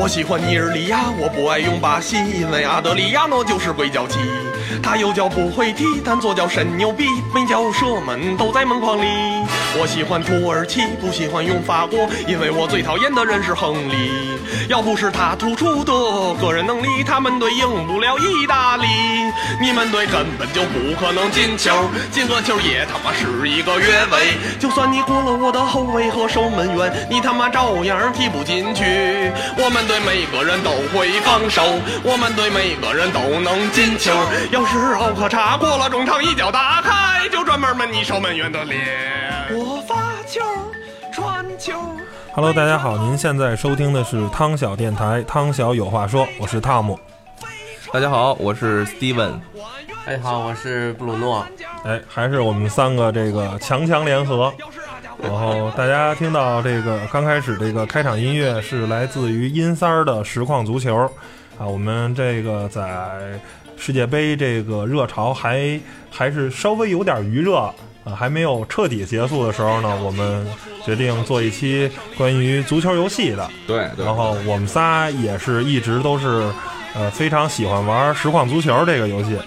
我喜欢尼日利亚，我不爱用巴西，因为阿德里亚诺就是鬼脚七。他右脚不会踢，但左脚神牛逼，每脚射门都在门框里。我喜欢土耳其，不喜欢用法国，因为我最讨厌的人是亨利。要不是他突出的个人能力，他们队赢不了意大利。你们队根本就不可能进球，进个球也他妈是一个越位。就算你过了我的后卫和守门员，你他妈照样踢不进去。我们队每个人都会防守，我们队每个人都能进球。要是奥克查过了中场一脚打开，就专门闷你守门员的脸。我发球，传球。Hello，大家好，您现在收听的是汤小电台，汤小有话说，我是汤姆。大家好，我是 Steven。大家好，我是布鲁诺。哎，还是我们三个这个强强联合。然后大家听到这个刚开始这个开场音乐是来自于阴三儿的实况足球啊，我们这个在世界杯这个热潮还还是稍微有点余热啊，还没有彻底结束的时候呢，我们决定做一期关于足球游戏的。对对然后我们仨也是一直都是呃非常喜欢玩实况足球这个游戏，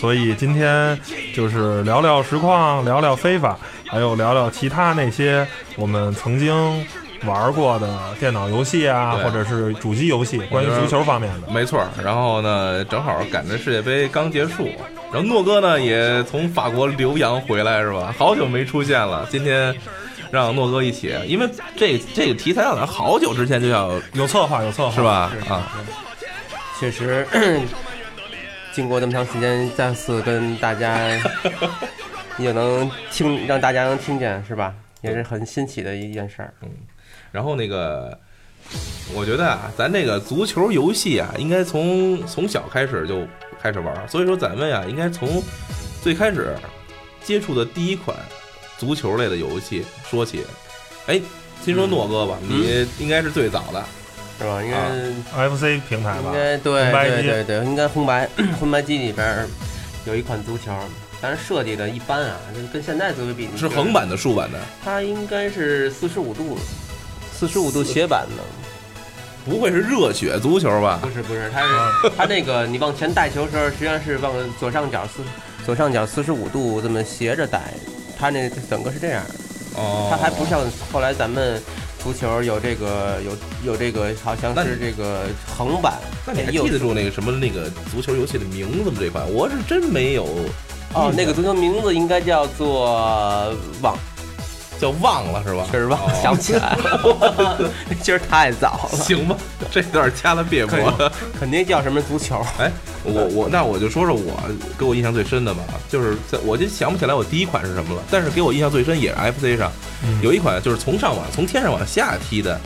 所以今天就是聊聊实况，聊聊非法，还有聊聊其他那些我们曾经玩过的电脑游戏啊，或者是主机游戏，关于足球方面的。没错。然后呢，正好赶着世界杯刚结束，然后诺哥呢也从法国留洋回来是吧？好久没出现了，今天让诺哥一起，因为这这个题材好像好久之前就要有策划，有策划，是吧？啊，确实，经过这么长时间，再次跟大家 也能听，让大家能听见，是吧？也是很新奇的一件事儿。然后那个，我觉得啊，咱这个足球游戏啊，应该从从小开始就开始玩儿，所以说咱们呀，应该从最开始接触的第一款足球类的游戏说起。哎，先说诺哥吧，你应该是最早的，是吧？应该、啊。FC 平台吧？应？该对对对对，应该红白 红白机里边儿有一款足球，但是设计的一般啊，跟跟现在足球比是横，版的、竖版的，它应该是四十五度，四十五度斜板的。不会是热血足球吧不？是不是，它是它那个你往前带球的时候，实际上是往左上角四左上角四十五度这么斜着带，它那整个是这样，哦，它还不像后来咱们足球有这个有有这个好像是这个横版，那你还记得住那个什么那个足球游戏的名字吗？这款我是真没有哦，那个足球名字应该叫做忘，叫忘了是吧？确实忘了，哦。想不起来了，今儿太早了，行吧，这段掐了别播了。肯定叫什么足球，哎，我我那我就说说我给我印象最深的吧，就是在我就想不起来我第一款是什么了，但是给我印象最深也是 FC 上嗯。有一款就是从上往从天上往下踢的，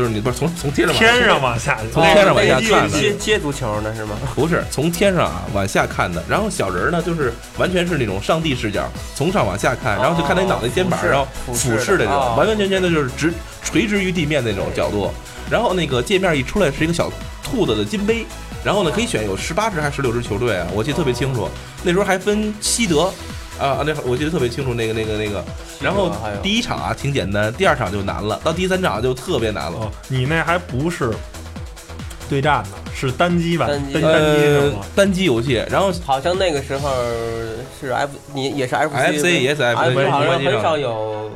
就是你不是从从天上往天上往下，从天上往下看的接接足球呢是吗？不是从天上啊往下看的，然后小人儿呢就是完全是那种上帝视角，从上往下看，然后就看他脑袋肩膀，然后俯视的那种，哦完完全全的就是直垂直于地面那种角度。然后那个界面一出来是一个小兔子的金杯，然后呢可以选有十八支还是十六支球队啊，我记得特别清楚。那时候还分西德。啊，那我记得特别清楚，那个、那个、那个，然后第一场啊挺简单，第二场就难了，到第三场就特别难了。哦，你那还不是对战呢，是单机吧，单机单单机呃？，单机游戏，然后好像那个时候是 F，你也是 FC，FC 也是 FC 好像很少有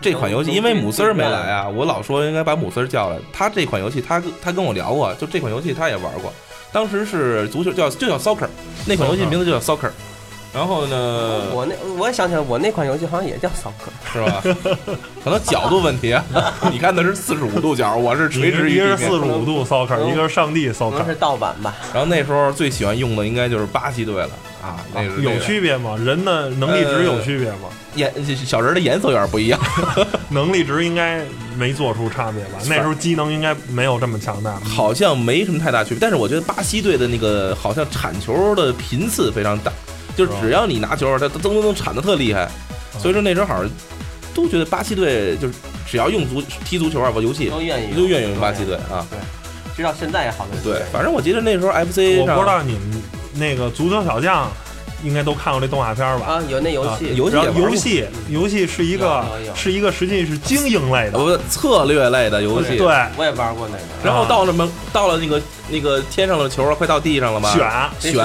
这款游戏，因为姆丝儿没来啊。啊，我老说应该把姆丝儿叫来。他这款游戏，他跟他跟我聊过，就这款游戏他也玩过。当时是足球叫就叫 Soccer，那款游戏名字就叫 Soccer。然后呢，我那我也想起来，我那款游戏好像也叫骚客，是吧？可能角度问题啊。你看的是四十五度角，我是垂直一个是于地面。四十五度 soccer，一个是上帝可 soccer 能。是盗版吧。然后那时候最喜欢用的应该就是巴西队了啊，那个有区别吗？人的能力值有区别吗？颜小人的颜色有点不一样。能力值应该没做出差别吧？那时候机能应该没有这么强大。好像没什么太大区别，但是我觉得巴西队的那个好像铲球的频次非常大，就是只要你拿球，他噔噔噔铲的特厉害，所以说那时候好像都觉得巴西队就是只要用足踢足球啊玩游戏都愿意都愿意用巴西队啊。对，直到现在也好多对，反正我记得那时候 FC 我不知道你们那个足球小将应该都看过这动画片吧？啊，有那游戏，然后游戏游戏游戏是一个是一个实际是经营类的，不策略类的游戏。对，我也玩过那个。然后到了门，到了那个那个天上的球啊，快到地上了吧？选选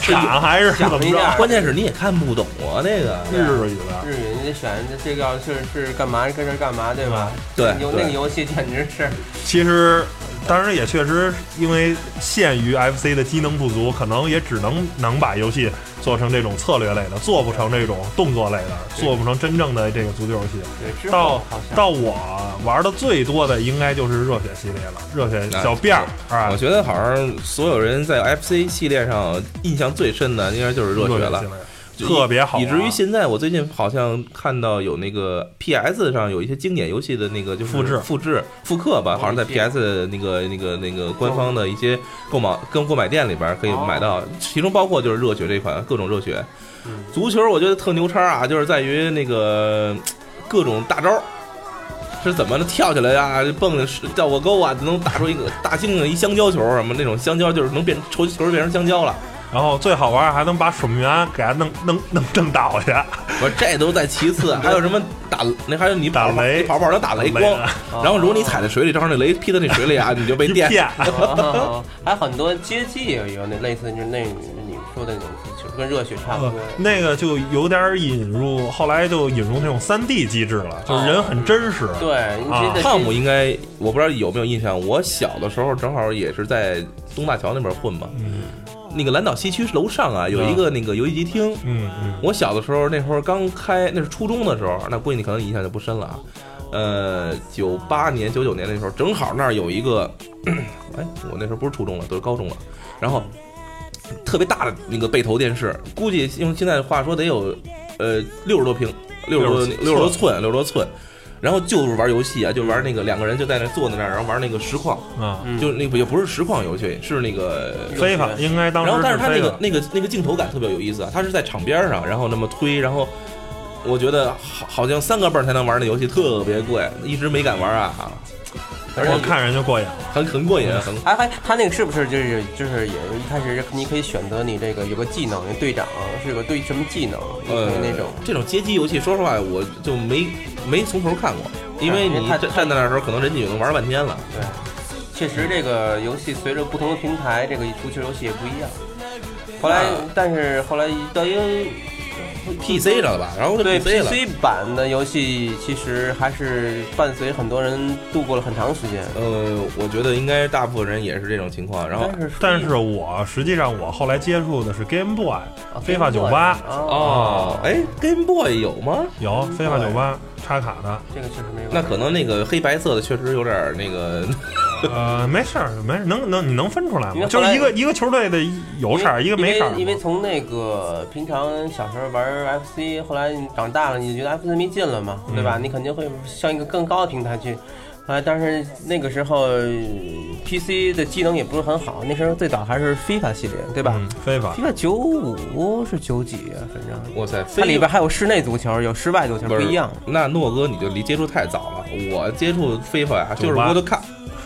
选抢还是怎么着？关键是你也看不懂啊，那个日语的。日语你得选这个要是是干嘛跟这干嘛对吧？对有那个游戏简直是其实，当然也确实因为限于 FC 的机能不足，可能也只能能把游戏做成这种策略类的，做不成这种动作类的，做不成真正的这个足球游戏。对。到到我玩的最多的应该就是热血系列了，热血小辫儿啊我，觉得好像所有人在 FC 系列上印象最深的应该就是热血了特别好玩，以至于现在我最近好像看到有那个 PS 上有一些经典游戏的那个就是复制。复制、复刻吧，哦好像在 PS 那个那个那个官方的一些购买跟购买店里边可以买到，其中包括就是热血这款各种热血。嗯。足球，我觉得特牛叉啊，就是在于那个各种大招。是怎么的跳起来呀、蹦掉个沟啊，能打出一个大猩猩一香蕉球什么那种香蕉，就是能变球球变成香蕉了。然后最好玩还能把守门员给他弄弄弄弄倒下，我说这都在其次，还有什么打那还有你 打雷。跑跑能打雷光，然后如果你踩在水里，正好那雷劈到那水里啊，你就被电。还有很多街机也有那类似，就是那你说的那种足球，跟热血差不呃多。那个就有点引入，后来就引入那种三 D 机制了，就是人很真实。对，汤姆应该我不知道有没有印象，我小的时候正好也是在东大桥那边混嘛，嗯那个蓝岛西区楼上啊有一个那个游戏机厅。嗯嗯，我小的时候那时候刚开，那是初中的时候，那估计你可能印象就不深了啊。呃，九八年、九九年那时候，正好那儿有一个，哎，我那时候不是初中了，都是高中了。然后特别大的那个背投电视，估计用现在的话说得有呃六十多平，六十多60六十多寸，六十多寸。然后就是玩游戏啊，就玩那个两个人就在那坐在那儿，然后玩那个实况，啊，嗯。就那个也不是实况游戏，是那个非法应该当时然后，但是他那个那个那个镜头感特别有意思啊，他是在场边上，然后那么推，然后我觉得好好像三个辈儿才能玩的游戏特别贵，一直没敢玩啊，我看人就过瘾了。很很过瘾，很哎还他那个是不是就是就是也一开始你可以选择你这个有个技能，队长是个对什么技能，呃那种。这种街机游戏，说实话我就没没从头看过，因为你站站在那儿的时候，可能人家就能玩半天了。对，确实这个游戏随着不同的平台，这个足球游戏也不一样。后来啊，但是后来等于 PC 上了吧，然后就对 PC 了。PC 版的游戏，其实还是伴随很多人度过了很长时间。呃，我觉得应该大部分人也是这种情况。然后但是我实际上我后来接触的是 Game Boy，啊非法酒吧哦，哦，哎，Game Boy 有吗？有非法酒吧插卡的，这个确实没有。那可能那个黑白色的确实有点儿那个，呃，没事儿，没事儿，能能你能分出来吗？就是一个一个球队的有色儿，一个没色儿因为从那个平常小时候玩 FC，后来你长大了，你觉得 FC 没劲了嘛，对吧？嗯你肯定会向一个更高的平台去。啊，但是那个时候呃 PC 的机能也不是很好，那时候最早还是 FIFA 系列，对吧、嗯，非法 f i f a 九五是九几啊，反正哇塞，它里边还有室内足球，有室外足球，不一样。那诺哥你就离接触太早了，我接触非法呀，就是98我都看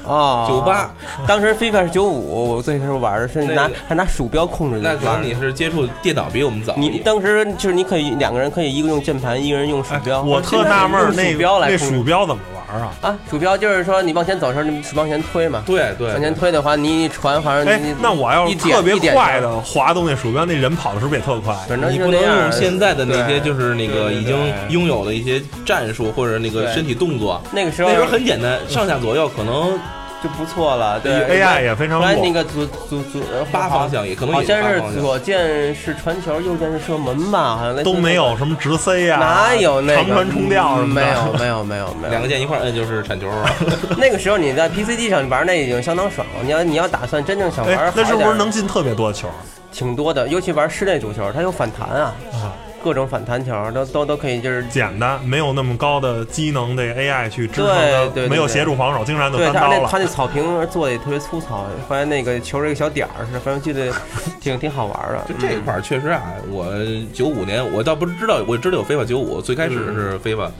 哦，九八，当时 FIFA 是九五，我最开始玩的是那拿还拿鼠标控制那的那可能你是接触电脑比我们早。你当时就是你可以两个人可以一个用键盘，一个人用鼠哎标。我特纳闷儿，那鼠标来那控制鼠标怎么玩啊？啊，鼠标就是说你往前走的时候，你是往前推嘛。对对往前推的话，你一传好像哎你，那我要一是特别快的滑动那鼠标，那人跑的是不是也特快？反正你不能用现在的那些，就是那个已经拥有的一些战术或者那个身体动作。那个时候那时候很简单，上下左右可能就不错了。对 AI 也非常后来那。个左左左八方向也可能好像是。左键是传球，右键是射门吧？好像都没有什么直塞呀，哪有那个长传冲吊什么的？没有没有没有没有两个键一块摁就是铲球，那个时候你在 PCD 上玩那已经相当爽了。你要你要打算真正想玩那是不是能进特别多球挺多的？尤其玩室内足球，它有反弹啊，啊？各种反弹球都都都可以，就是简单，没有那么高的机能，的 AI 去支撑对它，对对没有协助防守，经常就对单刀了。他那他那草坪做的也特别粗糙，发现那个球是一个小点儿是，反正记得挺挺好玩的。就这一块儿确实啊，我九五年我倒不知道，我知道有飞法九五，最开始是飞法，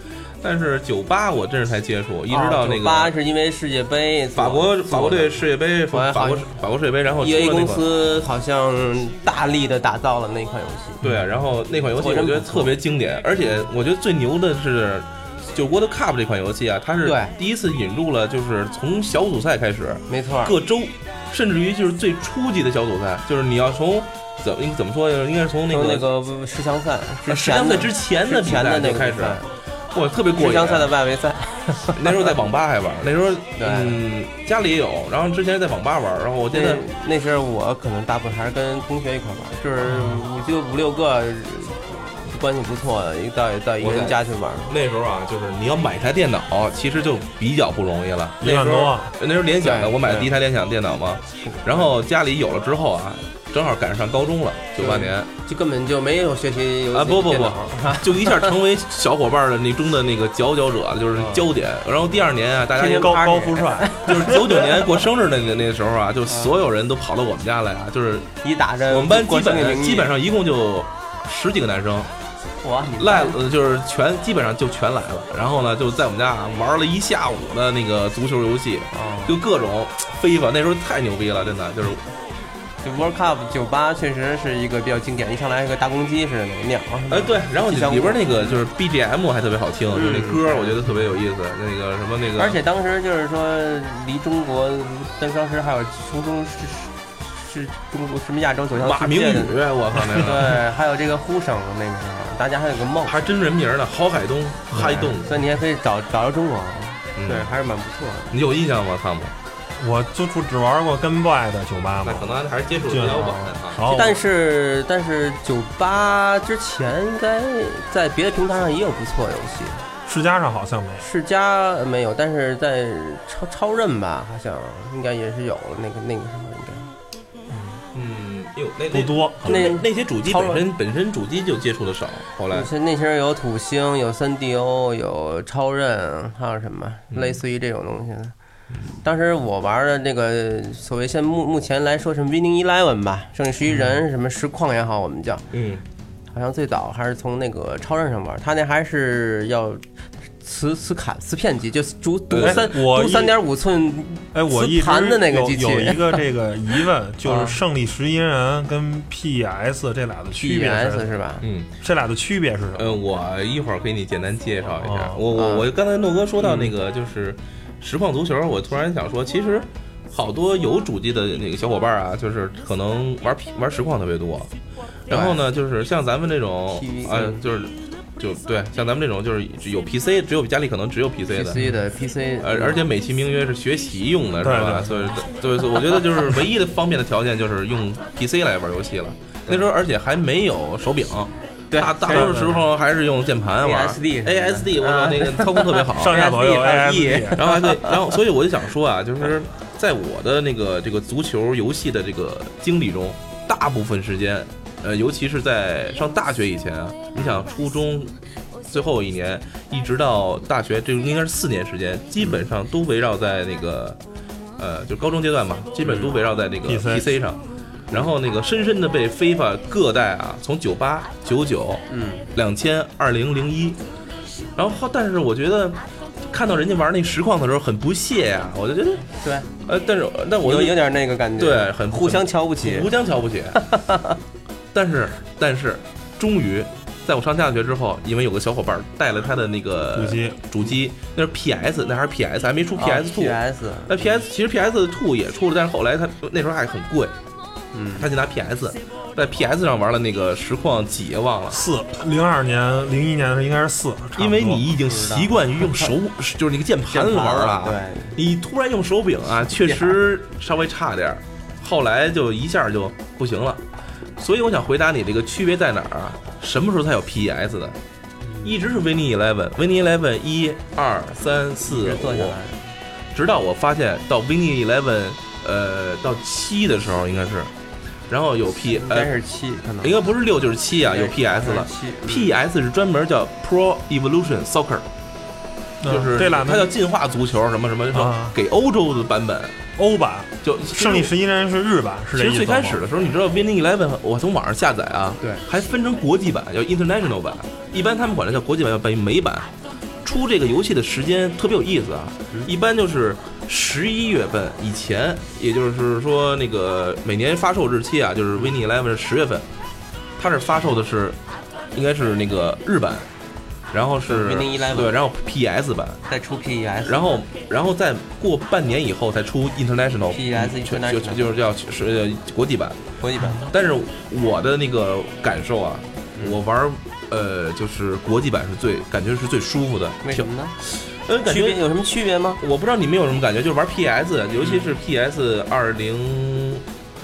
但是九八我真是才接触，一直到那个八个是因为世界杯，法国法国队世界杯，法国法国世界杯，然后出 EA 公。司好像大力的打造了那款游戏。对啊，然后那款游戏我觉得特别经典，而且我觉得最牛的是。就 World Cup 这款游戏啊，它是对第一次引入了，就是从小组赛开始，没错，各州，甚至于就是最初级的小组赛，就是你要从怎么怎么说，应该是从那个那个十强赛之十强赛之前的比赛之前的那就开始哇，特别过瘾。十强赛的外围赛。那时候在网吧还玩，那时候 对嗯家里也有，然后之前在网吧玩，然后我记那得那时候我可能大部分还是跟同学一块玩，就是五就五六个关系不错的，一到到一个人家去玩。那时候啊，就是你要买台电脑，其实就比较不容易了。那时候那时候联想的，我买的第一台联想电脑嘛，然后家里有了之后啊，正好赶上上高中了，九八年。就根本就没有学习啊，不不不，就一下成为小伙伴的那中的那个佼佼者，就是焦点。然后第二年啊，大家高高富帅，就是九九年过生日那那那时候啊，就所有人都跑到我们家来啊，就是一打着我们班基本基本上一共就十几个男生，哇，你们赖呃就是全基本上就全来了，然后呢就在我们家啊玩了一下午的那个足球游戏，哦。就各种飞法，那时候太牛逼了，真的就是就 World Cup 九八确实是一个比较经典，一上来是个大公鸡似的那个鸟，哎对，然后里边那个就是 BGM 还特别好听，就那嗯歌我觉得特别有意思，那个什么那个，而且当时就是说，离中国但当时还有从中是是中国什么亚洲走向马明世界的，宇，我靠那个 对，还有这个呼声那个时候，大家还有个梦，还真人名呢，郝海东，嗨东，所以你还可以找找着中国，嗯对，还是蛮不错的。你有印象吗？汤姆？我就只只玩过 Game Boy 的酒吧嘛那，可能还是接触的比较晚啊。但是但是酒吧之前应该在别的平台上也有不错的游戏，世嘉上好像没。世嘉没有，但是在超超任吧，好像应该也是有了那个那个什么应该。嗯，哟，那不多，那那那些主机本身本身主机就接触的少，后来那些那些有土星，有三 DO，有超任，还有什么嗯类似于这种东西的。当时我玩的那个所谓现目目前来说是 Winning Eleven 吧，胜利十一人，什么实况也好，我们叫，嗯。好像最早还是从那个超任上玩，他那还是要磁磁卡磁片机，就是读三读三点五寸哎，我一盘的那个机器。有有一个这个疑问，就是啊。胜利十一人跟 PS 这俩的区别 PS 是是吧？嗯。这俩的区别是什么？呃，我一会儿给你简单介绍一下。哦。我我啊。我刚才诺哥说到那个就是实况足球，我突然想说，其实好多有主机的那个小伙伴啊，就是可能玩玩实况特别多。然后呢，就是像咱们这种呃，就是就对，像咱们这种就是有 PC，只有家里可能只有 PC 的。PC 的 PC，而而且美其名曰是学习用的，是对吧？对所以对，所以我觉得就是唯一的方便的条件就是用 PC 来玩游戏了。那时候而且还没有手柄，对大大多数时候还是用键盘玩 ASD ASD，我操啊。那个操控特别好，上下左右 ASD ASD，然后还可以，然后所以我就想说啊，就是在我的那个这个足球游戏的这个经历中，大部分时间，呃，尤其是在上大学以前啊，你想初中最后一年，一直到大学，这应该是四年时间，基本上都围绕在那个，呃，就高中阶段吧，基本都围绕在那个 PC PC 上。然后那个深深的被 FIFA 各代啊，从九八、九九、嗯，两千、二零、零一，然后后但是我觉得看到人家玩那实况的时候很不屑呀、我就觉得对，呃，但是但我就有有点那个感觉，对很互相瞧不起。互。相瞧不起。但是但是，终于在我上大学之后，因为有个小伙伴带了他的那个主机。主机那是 PS，那还是 PS，还没出 PS Two、PS，那 PS 其实 PS Two 也出了，但是后来他那时候还很贵，嗯，他就拿 PS 在 PS 上玩了那个实况几忘了。四零二年、零一年的应该是四，因为你已经习惯于用手，就是那个键盘玩了，对，你突然用手柄啊，确实稍微差点儿，后来就一下就不行了。所以我想回答你这个区别在哪儿啊？什么时候才有 PES 的？一直是 Winning Eleven，Winning Eleven 一二三四五直做下来，，直到我发现到 Winning Eleven 呃到七的时候应该是，然后有 P 应该呃是七，可能。应该不是六就是七啊，有 PS 了。七 PS 是专门叫 Pro Evolution Soccer，嗯就是对了它叫进化足球什么什么什么啊，给欧洲的版本。欧版，就胜利十一人是日版，是其实这意思吗？最开始的时候，你知道 Winning Eleven，我从网上下载啊，对，还分成国际版，叫 International 版，一般他们管它叫国际版，叫美版。出这个游戏的时间特别有意思啊，一般就是十一月份以前，也就是说那个每年发售日期啊，就是 Winning Eleven 是十月份，它是发售的是应该是那个日版，然后是 Eleven 对，然后 PS 版，再出 PES，然后然后再过半年以后才出 International PES 就 International 就就是叫是呃国际版。国际版但是我的那个感受啊，我玩呃就是国际版是最感觉是最舒服的。为什么呢？嗯，感觉有什么区别吗？我不知道你们有什么感觉，就是玩 PS，尤其是 PS 二零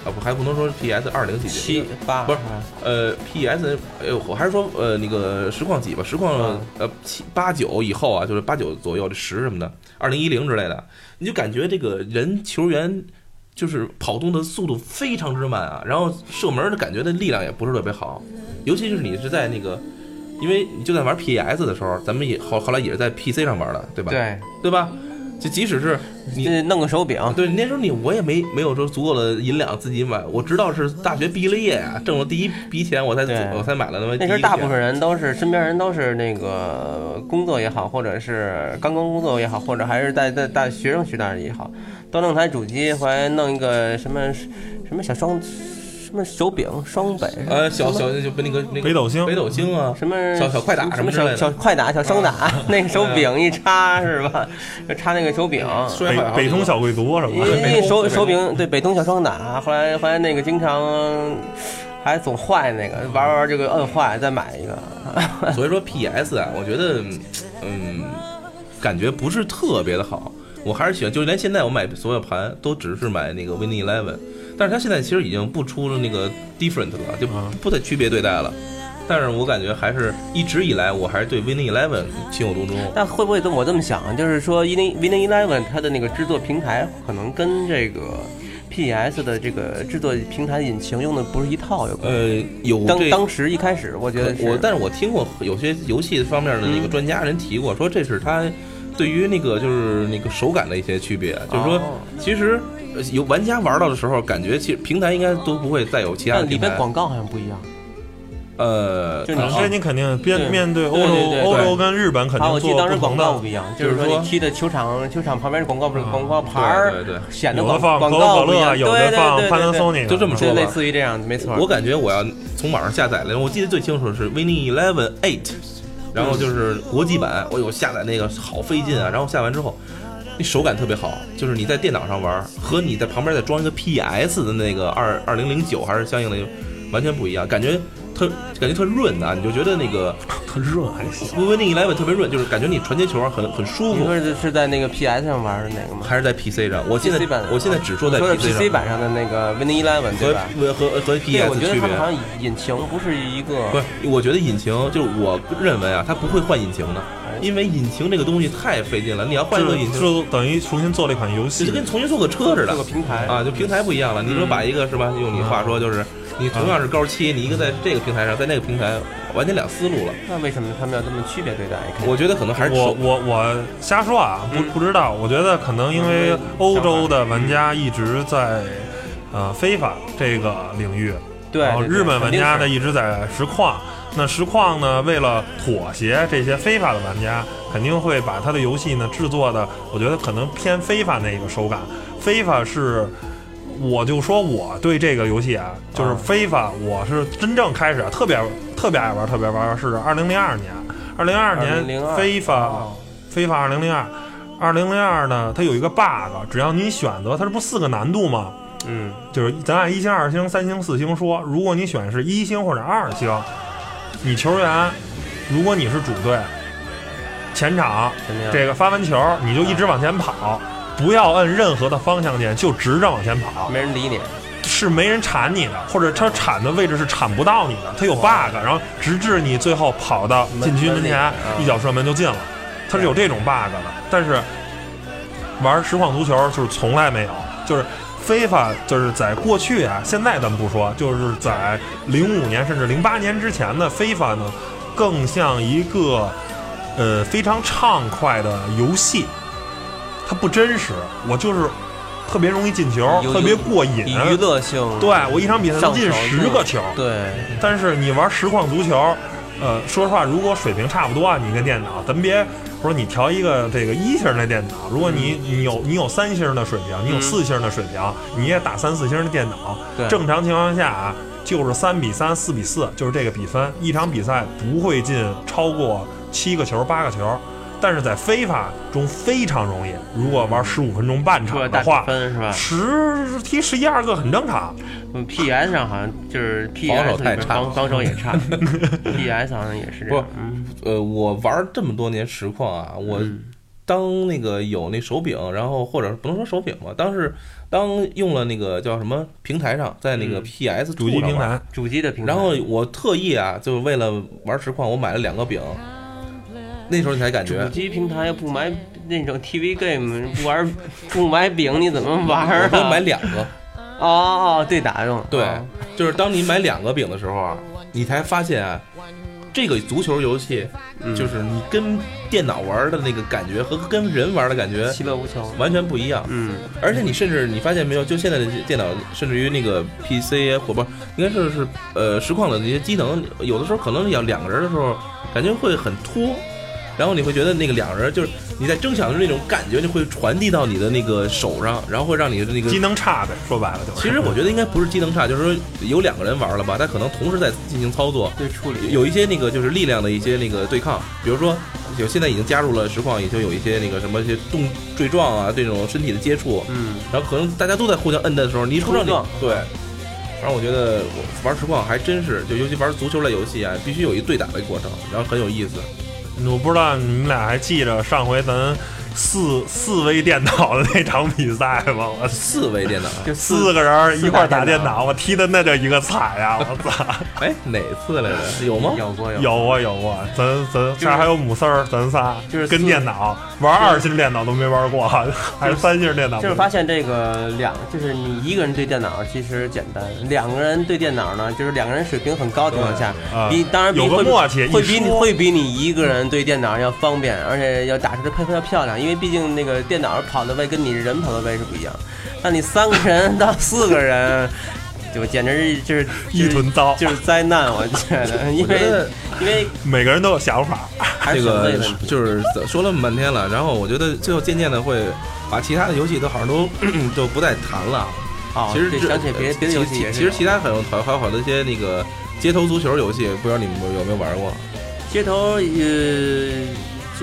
啊不还不能说是 PS 二零几七八不是呃 PS 呃我还是说呃那个实况几吧，实况嗯呃七八九以后啊，就是八九左右这十什么的，二零一零之类的，你就感觉这个人球员。就是跑动的速度非常之慢啊，然后射门的感觉的力量也不是特别好，尤其是你是在那个，因为你就在玩 PS 的时候，咱们也后后来也是在 PC 上玩的，对吧？对，对吧？就即使是你弄个手柄，对那时候你我也没没有说足够的银两自己买，我知道是大学毕了业啊，挣了第一笔钱我才我才买了那么那时候大部分人都是身边人都是那个工作也好，或者是刚刚工作也好，或者还是在在大学生时代也好，都弄台主机，回来弄一个什么什么小双什么手柄双北，呃小小就那个那个北斗星北斗星啊，什么小小快打什么之类的。小小快打小双打，那个手柄一插是吧？就插那个手柄。北北通小贵族什么的，对北通。手手柄对北通小双打，后来后来那个经常还总坏那个，玩玩这个摁坏再买一个。所以说 PS 啊，我觉得嗯感觉不是特别的好，我还是喜欢，就连现在我买所有盘都只是买那个 Winning Eleven，但是它现在其实已经不出了那个 Different 了，就啊不再区别对待了。但是我感觉还是一直以来，我还是对 Winning Eleven 情有独钟。但会不会这么我这么想，就是说 Winning Winning Eleven 它的那个制作平台可能跟这个 PS 的这个制作平台引擎用的不是一套有关。呃，有当当时一开始我觉得是我，但是我听过有些游戏方面的那个嗯专家人提过，说这是他对于那个就是那个手感的一些区别，就是说哦其实呃有玩家玩到的时候，感觉其实平台应该都不会再有其他的但里。边广告好像不一样。呃，就你这你肯定面面对欧洲欧洲跟日本肯啊，定我记得当时广做不同的，告不一样，就是说踢的球场球场旁边的广告不是啊广告牌儿，对对对显得广有的放可广口可乐，告不一样，有的放 Panasonic，就这么说吧类似于这样，没错。我感觉我要从网上下载了，我记得最清楚的是 Winning Eleven Eight，然后就是国际版，我有下载那个好费劲啊，然后下完之后。那手感特别好，就是你在电脑上玩和你在旁边再装一个 PS 的那个二二零零九还是相应的，完全不一样，感觉特感觉特润啊，你就觉得那个 特润还行。Winning Eleven 特别润，就是感觉你传接球很很舒服。你说是是在那个 PS 上玩的那个吗？还是在 PC 上，我现在我现在只说在 PC 上 PC 版上的那个 Winning Eleven 对和吧？和和和，PS 我觉得区别他们好。像引擎不是一个，不是，我觉得引擎就是我认为啊，它不会换引擎的，因为引擎这个东西太费劲了。你要换一个引擎，就等于重新做了一款游戏就，跟重新做个车似的做个平台啊，就平台不一样了。你说把一个是吧，用你话说就是，你同样是高七，你一个在这个平台上，在那个平台完全两思路了。那为什么他们要这么区别对待？我觉得可能还是我我我瞎说啊，不嗯不知道。我觉得可能因为欧洲的玩家一直在呃非法这个领域，对日本玩家呢一直在实况。那实况呢，为了妥协这些非法的玩家，肯定会把他的游戏呢制作的，我觉得可能偏非法那个手感。非法是，我就说我对这个游戏啊，就是啊非法，我是真正开始啊特别特别爱玩，特别玩是二零零二年，二零二年2002非法哦非法二零零二，二零零二呢，它有一个 bug，只要你选择，它这不四个难度吗？嗯，就是咱按一星、二星、三星、四星说，如果你选是一星或者二星，你球员，如果你是主队，前场？这个发完球，你就一直往前跑，不要摁任何的方向键，就直着往前跑，没人理你，是没人铲你的，或者他铲的位置是铲不到你的，他有 bug，然后直至你最后跑到禁区门前，一脚射门就进了，他是有这种 bug 的。但是玩实况足球就是从来没有，就是非法就是在过去啊，现在咱们不说，就是在零五年甚至零八年之前的非法呢，更像一个呃非常畅快的游戏，它不真实，我就是特别容易进球，特别过瘾，以娱乐性。对我一场比赛能进十个球，对，但是你玩实况足球，呃，说实话，如果水平差不多啊，你跟电脑，咱别或者你调一个这个一星的电脑，如果你你有你有三星的水平，你有嗯。四星的水平，你也打三四星的电脑，正常情况下啊，就是三比三、四比四，就是这个比分。一场比赛不会进超过七个球、八个球，但是在非法中非常容易。如果玩十五分钟半场的话，分是吧？十踢十一二个很正常。嗯，PS 上好像就是 PS 防守太差防防守也差，PS 好像也是这样。嗯，呃，我玩这么多年实况啊，我嗯当那个有那手柄，然后或者不能说手柄吧，当时当用了那个叫什么平台上，在那个嗯 PS 主机平，台，主机的平台。然后我特意啊，就是为了玩实况，我买了两个饼。那时候你才感主觉，机平台不买那种 TV game，不玩不买饼，你怎么玩我买两个，哦哦，对打用对哦，就是当你买两个饼的时候啊，你才发现啊，这个足球游戏嗯就是你跟电脑玩的那个感觉和跟人玩的感觉其乐无穷。完全不一样。嗯，而且你甚至你发现没有，就现在的电脑，甚至于那个 PC 啊，或不应该说是呃实况的那些机能，有的时候可能要两个人的时候，感觉会很拖。然后你会觉得那个两人就是你在争抢的那种感觉，就会传递到你的那个手上，然后会让你的那个机能差呗，说白了就是。其实我觉得应该不是机能差，就是说有两个人玩了吧，他可能同时在进行操作，对处理有一些那个就是力量的一些那个对抗，比如说有现在已经加入了实况，也就有一些那个什么一些动坠撞啊这种身体的接触，嗯，然后可能大家都在互相摁的时候，你不知道你对。反正我觉得我玩实况还真是，就尤其玩足球类游戏啊，必须有一对打的过程，然后很有意思。我不知道你们俩还记着上回咱四四位电脑的那场比赛吗？我四位电脑，就四个人一块打电脑，我踢的那叫一个惨呀！我操，哎，哪次来着？有吗？有过有有啊有过，咱咱这儿还有母丝儿，咱仨就是跟电脑玩二星电脑都没玩过，还是三星电脑。就是发现这个两，就是你一个人对电脑其实简单，两个人对电脑呢，就是两个人水平很高的情况下，啊比当然比有个会默契会比你会比你一个人对电脑要方便，而且要打出的配合要漂亮，因为毕竟那个电脑跑的位跟你人跑的位是不一样。那你三个人到四个人，就简直是就是一团糟，就是灾难，我觉得，因为我觉得因为每个人都有想法。这个。就是说了那么半天了，然后我觉得最后渐渐的会把其他的游戏都好像都 都不再谈了。哦，其实这想起别别的游戏其其实其他还有还还有好多一些那个街头足球游戏，不知道你们有没有玩过？街头呃，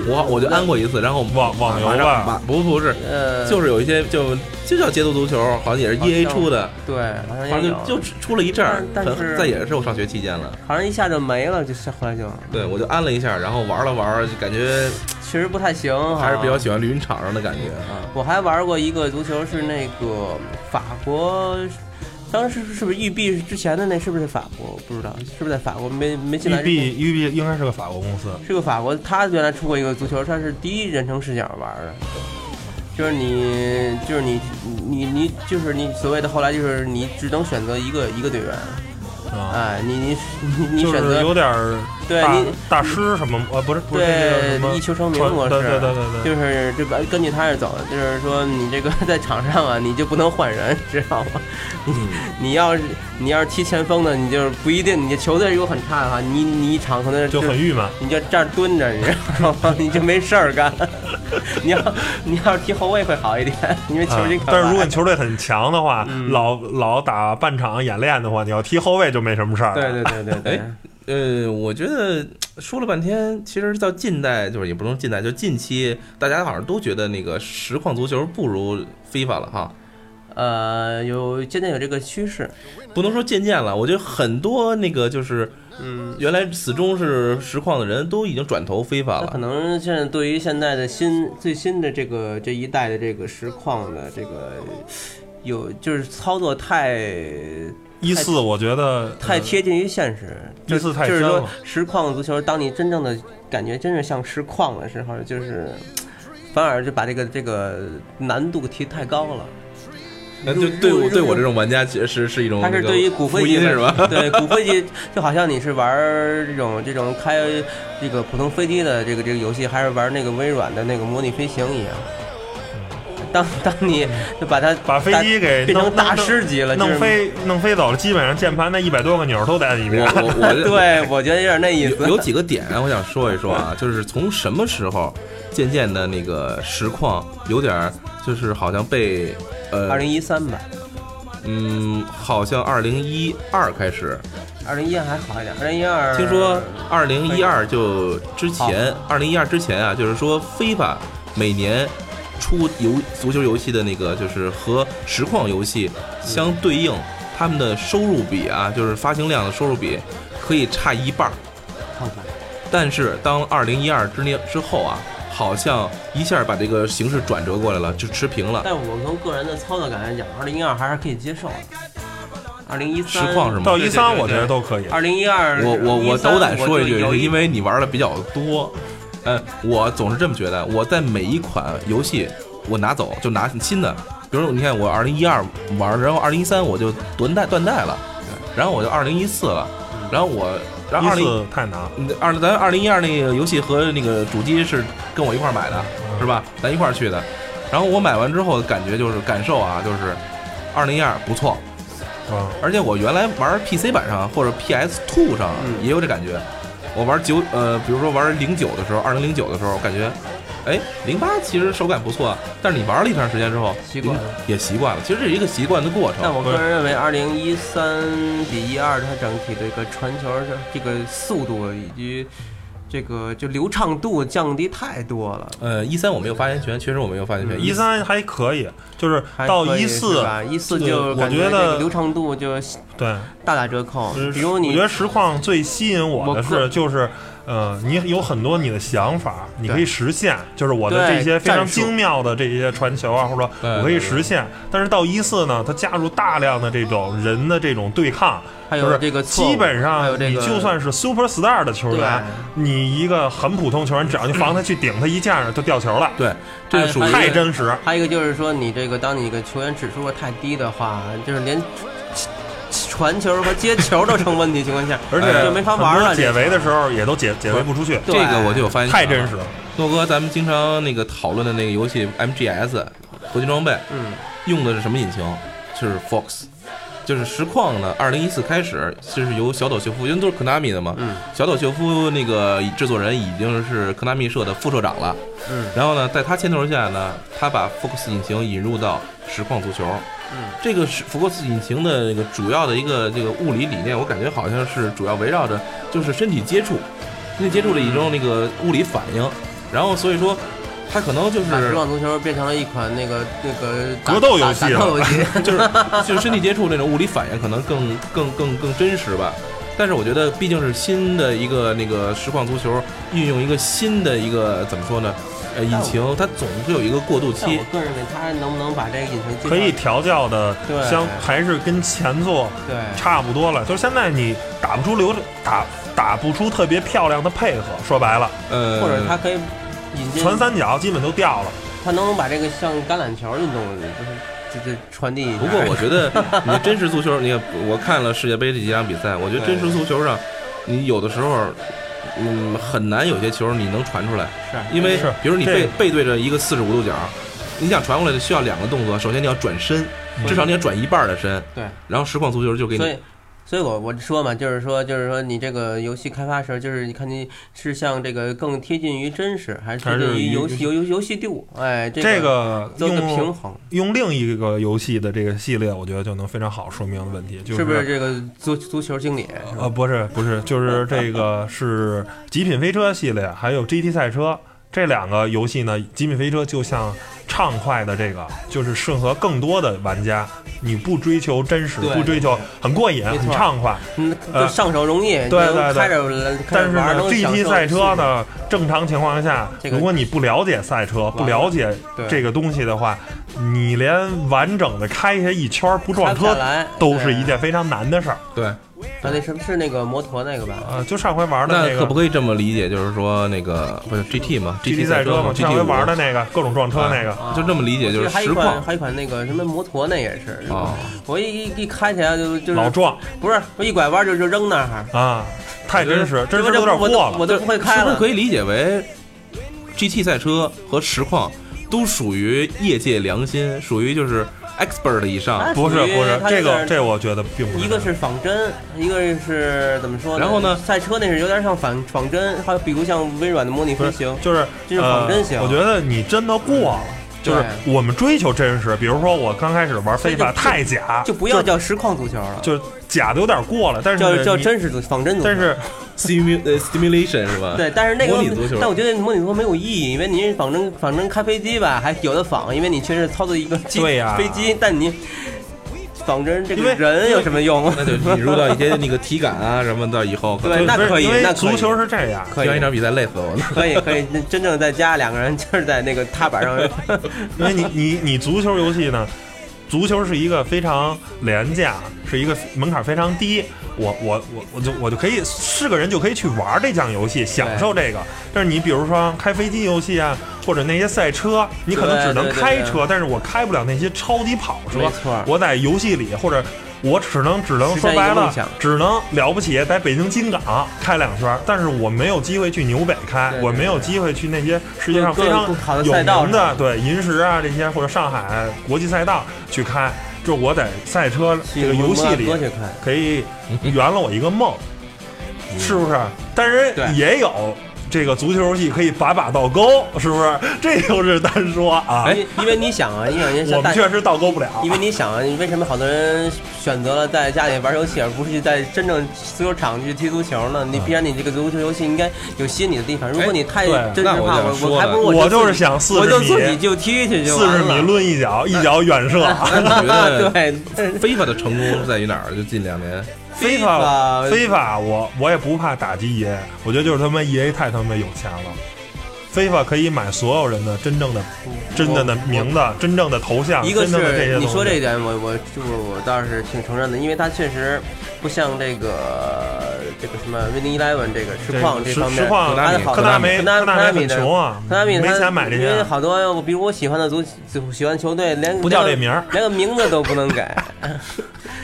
我我就安过一次，然后网网游吧不不是，呃，就是有一些就就叫街头足球，好像也是 E A 出的，对，好像就就出了一阵儿，但但是很在也是我上学期间了。好像一下就没了，就是后来就对，我就安了一下，然后玩了玩，就感觉 其实不太行，还是比较喜欢绿茵场上的感觉啊。我还玩过一个足球，是那个法国，当时是不是育碧之前的那是不是法国？我不知道是不是在法国没没进来育。碧育碧应该是个法国公司，是个法国，他原来出过一个足球，他是第一人称视角玩的，就是你就是你你你就是你所谓的后来就是你只能选择一个一个队员，啊，哎，你你你选择有点对你大师什么呃不是不是对一球成名模式，对对对对对，就是这个根据他是走的，就是说你这个在场上啊，你就不能换人，知道吗？嗯，你要是你要是踢前锋的，你就是不一定，你这球队如果很差的话，你你一场可能就很郁闷。你就这儿蹲着，你知道吗？你就没事儿干。你要你要是踢后卫会好一点，因为球啊进可但是如果你球队很强的话，嗯老老打半场演练的话，你要踢后卫就没什么事儿。对对对对对哎，呃，我觉得说了半天，其实到近代，就是也不能近代，就近期，大家好像都觉得那个实况足球不如 FIFA 了哈。呃，有渐渐有这个趋势，不能说渐渐了，我觉得很多那个就是嗯。原来始终是实况的人都已经转投 FIFA 那可。能现在对于现在的新最新的这个这一代的这个实况的这个有就是操作太一四我觉得太贴近于现实，就一四太就是说实况足球，当你真正的感觉真是像实况的时候，就是反而就把这个这个难度提太高了。那就对我对我这种玩家，其实是是一种它是对于骨灰福级是吧？对，骨灰级 就好像你是玩这种这种开这个普通飞机的这个这个游戏，还是玩那个微软的那个模拟飞行一样。当 当你就把它把飞机给变成大弄弄师级了，就是弄飞弄飞走了，基本上键盘那一百多个钮儿都在里面。我我我 对，我觉得有点那意思。有几个点我想说一说啊，就是从什么时候渐渐的那个实况有点儿就是好像被呃二零一三吧，嗯，好像二零一二开始，二零一二还好一点，二零一二听说二零一二就之前，二零一二之前啊，就是说非法每年出游足球游戏的那个，就是和实况游戏相对应，他们的收入比啊，就是发行量的收入比可以差一半儿。看看但是当二零一二之年之后啊，好像一下把这个形势转折过来了，就持平了。但我从个人的操作感来讲，二零一二还是可以接受的。二零一三实况是吗？到一三，我觉得都可以。二零一二，我我我斗胆说一句，有是因为你玩的比较多。嗯，我总是这么觉得，我在每一款游戏我拿走就拿新的，比如你看我二零一二玩，然后二零一三我就断代断代了，然后我就二零一四了，然后我然后一二零四太难了，二咱二零一二那个游戏和那个主机是跟我一块买的，是吧？咱一块去的。然后我买完之后感觉就是感受啊，就是二零一二不错，啊，而且我原来玩 PC 版上或者 PS Two 上嗯也有这感觉。我玩九呃，比如说玩零九的时候，二零零九的时候，感觉，哎，零八其实手感不错，但是你玩了一段时间之后，习惯了也习惯了。其实这是一个习惯的过程。但我个人认为，二零一三比一二，它整体的一个传球的这个速度以及这个就流畅度降低太多了。呃，一三我没有发言权，确实我没有发言权。一三还可以，就是到一四，吧，一四就我觉得个流畅度就对，大打折扣。比如你我觉得实况最吸引我的是，就是呃，你有很多你的想法，你可以实现，就是我的这些非常精妙的这些传球啊，或者说我可以实现。但是到一四呢，它加入大量的这种人的这种对抗，还有就是这个基本上你就算是 super star 的球员，你一个很普通球员，只要你防他去顶他一下就掉球了，对，这个属于太真实。还有一个就是说，你这个当你一个球员指数太低的话，就是连传球和接球都成问题情况下，而且就没法玩了。解围的时候也都解解围不出去，这个我就有发言权了太真实了。诺哥，咱们经常那个讨论的那个游戏 MGS 合金装备，嗯，用的是什么引擎？就是 Fox，就是实况呢。二零一四开始就是由小岛秀夫，因为都是 Konami 的嘛。嗯，小岛秀夫那个制作人已经是 Konami 社的副社长了。嗯，然后呢，在他牵头下呢，他把 Fox 引擎引入到实况足球。嗯，这个是福克斯引擎的那个主要的一个这个物理理念，我感觉好像是主要围绕着就是身体接触，身体接触的一种那个物理反应。然后所以说，它可能就是把实况足球变成了一款那个那个格斗游戏了打打斗游戏。就是就是身体接触那种物理反应可能更更更更真实吧。但是我觉得毕竟是新的一个那个实况足球，运用一个新的一个怎么说呢？呃，引擎它总是有一个过渡期我。个人认为，它能不能把这个引擎可以调教的对相还是跟前作对差不多了。就是现在你打不出流打打不出特别漂亮的配合，说白了，呃，或者它可以引进传三角基本都掉了。它能不能把这个像橄榄球运动，就是这这传递？不过我觉得你的真实足球，你也我看了世界杯这几场比赛，我觉得真实足球上，你有的时候，嗯，很难有些球你能传出来，是因为是。比如你背背对着一个四十五度角，你想传过来需要两个动作，首先你要转身，至少你要转一半的身，对，然后实况足球就给你所以，我我说嘛，就是说，就是说，你这个游戏开发时候，就是你看你是像这个更贴近于真实，还是贴近于游游戏游游游戏度？哎，这这个个做个平用衡，用另一个游戏的这个系列，我觉得就能非常好说明的问题，就是不是这个足足球经理？啊呃，不是不是，就是这个是极品飞车系列，还有 GT 赛车这两个游戏呢。极品飞车就像畅快的这个，就是适合更多的玩家。你不追求真实，不追求很过瘾、很畅快，嗯，上手容易，对对对。开着但是呢，GT 赛车？呢，正常情况下，如果你不了解赛车，不了解这个东西的话，你连完整的开下一圈不撞车都是一件非常难的事儿。对。啊，那什么是那个摩托那个吧？啊，就上回玩的那那个可不可以这么理解？就是说那个不是 GT 嘛 GT 赛赛车嘛，，GT 上回玩的那个各种撞车那个，就这么理解，就是还有一实况款还有一款那个什么摩托那也是，啊。我一一一开起来就就是老撞不是我一拐弯就就扔那儿，啊，太真实，真实这有点过了。我都不会开了。是不是可以理解为 GT 赛车和实况都属于业界良心，属于就是 expert 以上。啊不是不是这个这我觉得并不是一个是仿真，一个是怎么说呢？然后呢赛车那是有点像仿仿真，还有比如像微软的模拟飞行，就是这是仿真型呃。我觉得你真的过了。就是我们追求真实，比如说我刚开始玩非法太假，就不要叫实况足球了，就假的有点过了，但是叫叫真实的仿真足球。但是 Stimu 呃 stimulation 是吧？对，但是那个模拟足球但我觉得模拟足球没有意义，因为你仿真仿真开飞机吧，还有的仿，因为你确实操作一个机对呀飞机，但你仿真这个人有什么用？那就引入到一些那个体感啊什么的，以后 可能对那可以那足球是这样，可以一场比赛累死我了。可 以可以，真正在家两个人就是在那个踏板上，因为你你你足球游戏呢，足球是一个非常廉价，是一个门槛非常低，我我我我就我就可以是个人就可以去玩这项游戏，享受这个。但是你比如说开飞机游戏啊，或者那些赛车，你可能只能开车，但是我开不了那些超级跑车。我在游戏里或者。我只能只能说白了，只能了不起在北京金港开两圈，但是我没有机会去纽北开，我没有机会去那些世界上非常有名的对银石啊这些或者上海国际赛道去开，就我在赛车这个游戏里。可以圆了我一个梦，是不是？但是也有这个足球游戏可以把把倒钩，是不是？这就是单说啊，因因为你想啊，因为我们确实倒钩不了。因为你想啊，你为什么好多人选择了在家里玩游戏，而不是在真正足球场去踢足球呢？你必然你这个足球游戏应该有吸引你的地方。如果你太真实化，了我还不如我就是想四十米我就自己，就踢去就四十米抡一脚，一脚远射。对，非法的成功在于哪儿？就近两年，非法非法，我我也不怕打击 EA，我觉得就是他妈 EA 太他妈有钱了。非法可以买所有人的真正的、真正的名字、真正的头像、一个真正的这你说这一点，我我就我倒是挺承认的，因为它确实不像这个这个什么 Winning Eleven 这个实况这这方面，实况好科大梅科大科大梅很米的穷啊，科大米没钱买这因为，好多我比如我喜欢的足喜欢球队，连不叫这名儿。连个名字都不能改。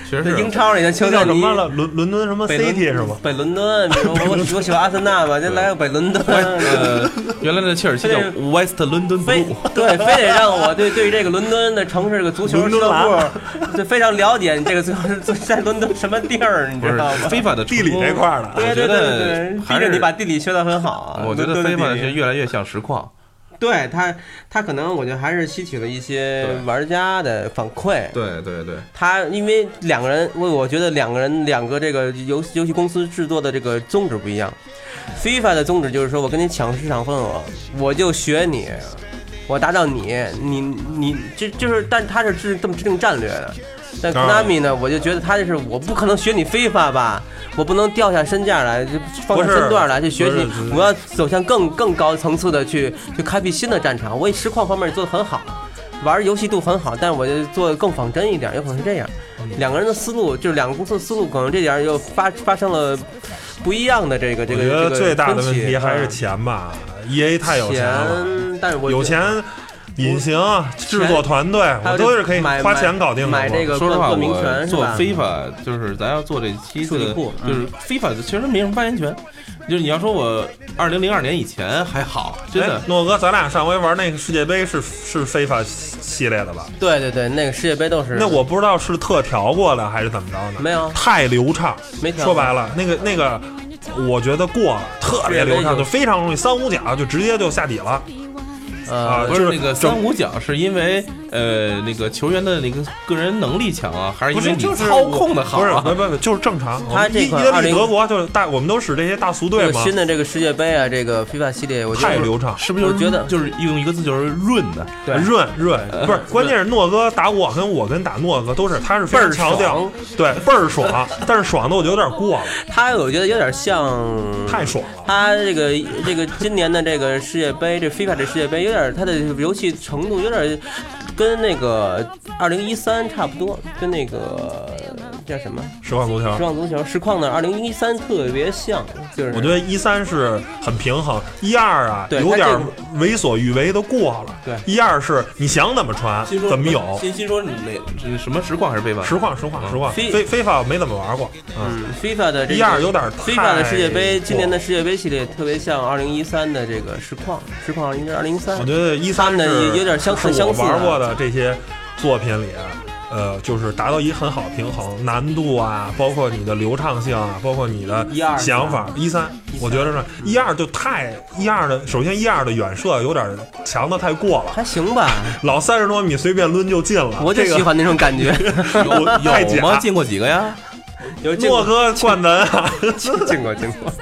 确实是英超里的球叫什么了？伦伦敦什么北伦 City 是吗？北伦敦，比如我我我喜欢阿森纳嘛，就来个北伦敦。呃，原来的切尔西叫 West London 非 Blue，对，非得让我对对于这个伦敦的城市这个足球俱乐部，就非常了解你这个足球在伦敦什么地儿，你知道吗？非法的地理这块儿的，我觉对对对对得对，还是逼着你把地理学得很好啊。我觉得非法是越来越像实况。对他，他可能我觉得还是吸取了一些玩家的反馈。对对对，他因为两个人，我我觉得两个人两个这个游戏游戏公司制作的这个宗旨不一样。FIFA 的宗旨就是说我跟你抢市场份额，我就学你，我达到你，你你这就是，但他是制这么制定战略的。但 Konami 呢，我就觉得他就是我不可能学你 FIFA 吧，我不能掉下身价来，就放下身段来去学习，我要走向更更高层次的去去开辟新的战场。我实况方面做的很好，玩游戏度很好，但是我就做的更仿真一点，有可能是这样。两个人的思路就是两个公司的思路，可能这点又发发生了不一样的这个这个。我觉得这个最大的问题还是嗯钱吧，EA 太有钱了，钱，但是我有钱。隐形制作团队，我都是可以花钱搞定的。买这个说实话，我做？非法就是咱要做这期的数据库，嗯就是非法其实没什么发言权。就是你要说我二零零二年以前还好，真的哎，诺哥，咱俩上回玩那个世界杯是是非法系列的吧？对对对，那个世界杯都是。那我不知道是特调过的还是怎么着呢？没有太流畅。没调说白了，那个那个，我觉得过了，特别流畅，就非常容易，三五脚就直接就下底了。啊呃，不是那个三五奖，是因为呃那个球员的那个个人能力强啊，还是因为你操控的好不是，啊？不不不，就是正常。他这个意意大利、德国就是大，我们都使这些大俗队嘛，个新的这个世界杯啊，这个 FIFA 系列，我觉得太流畅。是不是？我觉得就是用一个字就是润的。对润润不是，关键是诺哥打我跟我跟打诺哥都是，他是倍儿强对倍儿爽，但是爽的我就有点过了，他我觉得有点像太爽了。他这个这个今年的这个世界杯，这 FIFA 这世界杯有点他的游戏程度有点跟那个二零一三差不多，跟那个叫什么？实况足球实。况足球，实况的二零一三特别像，就是我觉得一三是很平衡，一二啊对有点为所欲为的过了。对一二是你想怎么传怎么有。新新说哪是什么实况还是非法？实况实况实况，非非非法没怎么玩过。嗯，嗯，FIFA 的这个一二有点太 FIFA 的世界杯，今年的世界杯系列特别像二零一三的这个实况，实况应该是二零一三我。觉得一三的有有点相似我相似啊玩过的这些作品里，呃，就是达到一个很好的平衡，难度啊，包括你的流畅性啊，包括你的一二想法。一三，我觉得是一二就太一二的，首先一二的远射有点强的太过了，还行吧，老三十多米随便抡就进了。我就喜欢那种感觉。有有吗？进过几个呀？有诺哥灌篮啊，进过进过，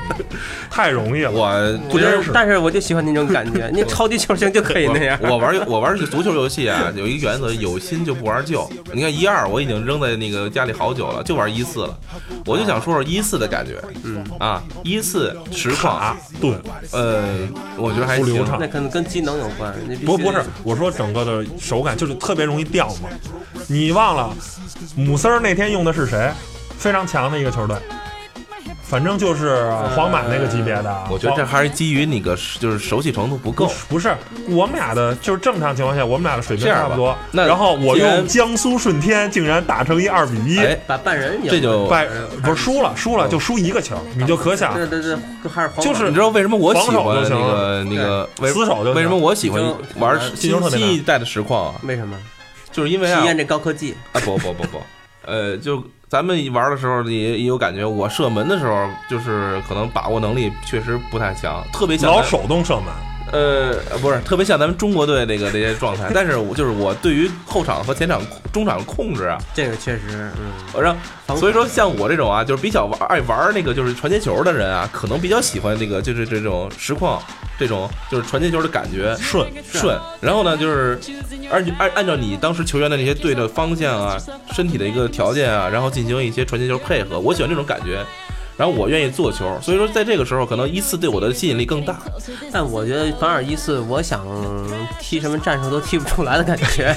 太容易了。我不真实但是我就喜欢那种感觉，那超级球星就可以那样。我玩我玩足球游戏啊，有一个原则，有新就不玩旧。你看一二，我已经扔在那个家里好久了，就玩一四了。我就想说说一四的感觉，嗯啊，一四实况卡，顿呃，我觉得还流畅那可能跟机能有关，不不是，我说整个的手感就是特别容易掉嘛。你忘了姆斯儿那天用的是谁？非常强的一个球队，反正就是皇马那个级别的。我觉得这还是基于那个就是熟悉程度不够。不是我们俩的，就是正常情况下，我们俩的水平差不多。那然后我用江苏舜天竟然打成一二比一，哎，把半人赢这就败不是输了，输了就输一个球，你就可想对对对，还是就是你知道为什么我喜防守欢那就行个那个为死守就为什么我喜欢玩新新一代的实况啊？为什么？就是因为啊体验这高科技，啊不不不不，呃，就咱们玩的时候也也有感觉，我射门的时候就是可能把握能力确实不太强，特别像咱老手动射门。呃不是特别像咱们中国队那个这些状态，但是我就是我对于后场和前场中场的控制啊，这个确实，嗯，我让所以说像我这种啊，就是比较玩爱玩那个就是传接球的人啊，可能比较喜欢那个就是这种实况这种就是传接球的感觉顺顺。然后呢，就是按按按照你当时球员的那些对的方向啊、身体的一个条件啊，然后进行一些传接球配合，我喜欢这种感觉。然后我愿意做球，所以说在这个时候，可能一四对我的吸引力更大。但我觉得反而一四，我想踢什么战术都踢不出来的感觉。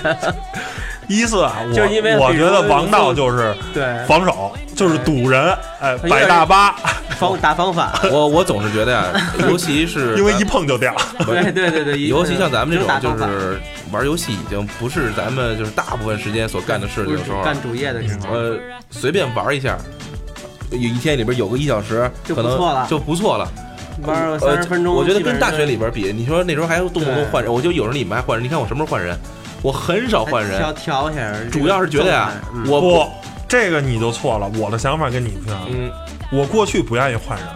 一四啊，我就是因为我觉得王道就是对，防守，就是堵人，哎，摆大巴，方打方法，我我总是觉得呀、尤其是 因为一碰就掉。对对对对，尤其像咱们这种就是玩游戏，已经不是咱们就是大部分时间所干的事情的时候，干主业的时候，呃，随便玩一下，有一天里边有个一小时，可能就不错了就不错了。玩个呃三十分钟，我觉得跟大学里边比，你说那时候还动不动换人，我就有时候你们还换人，你看我什么时候换人？我很少换调人，调一下，主要是觉得呀我不，这个你就错了。我的想法跟你不一样。嗯，我过去不愿意换人，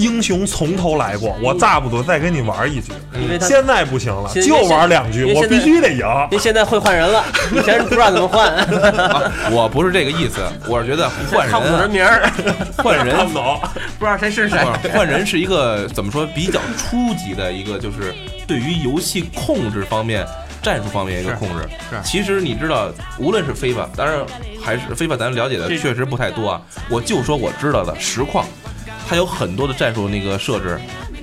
英雄从头来过，我大不多再跟你玩一局。现在不行了，就玩两局，我必须得赢。您现在会换人了，以前不知道怎么换，啊我不是这个意思，我是觉得换 看不懂人人，名儿，换人看不懂，不知道谁是谁。不是换人是一个怎么说比较初级的一个，就是对于游戏控制方面、战术方面一个是控制。是其实你知道，无论是非法，当然还是非法，咱了解的这确实不太多啊。我就说我知道的实况，它有很多的战术那个设置。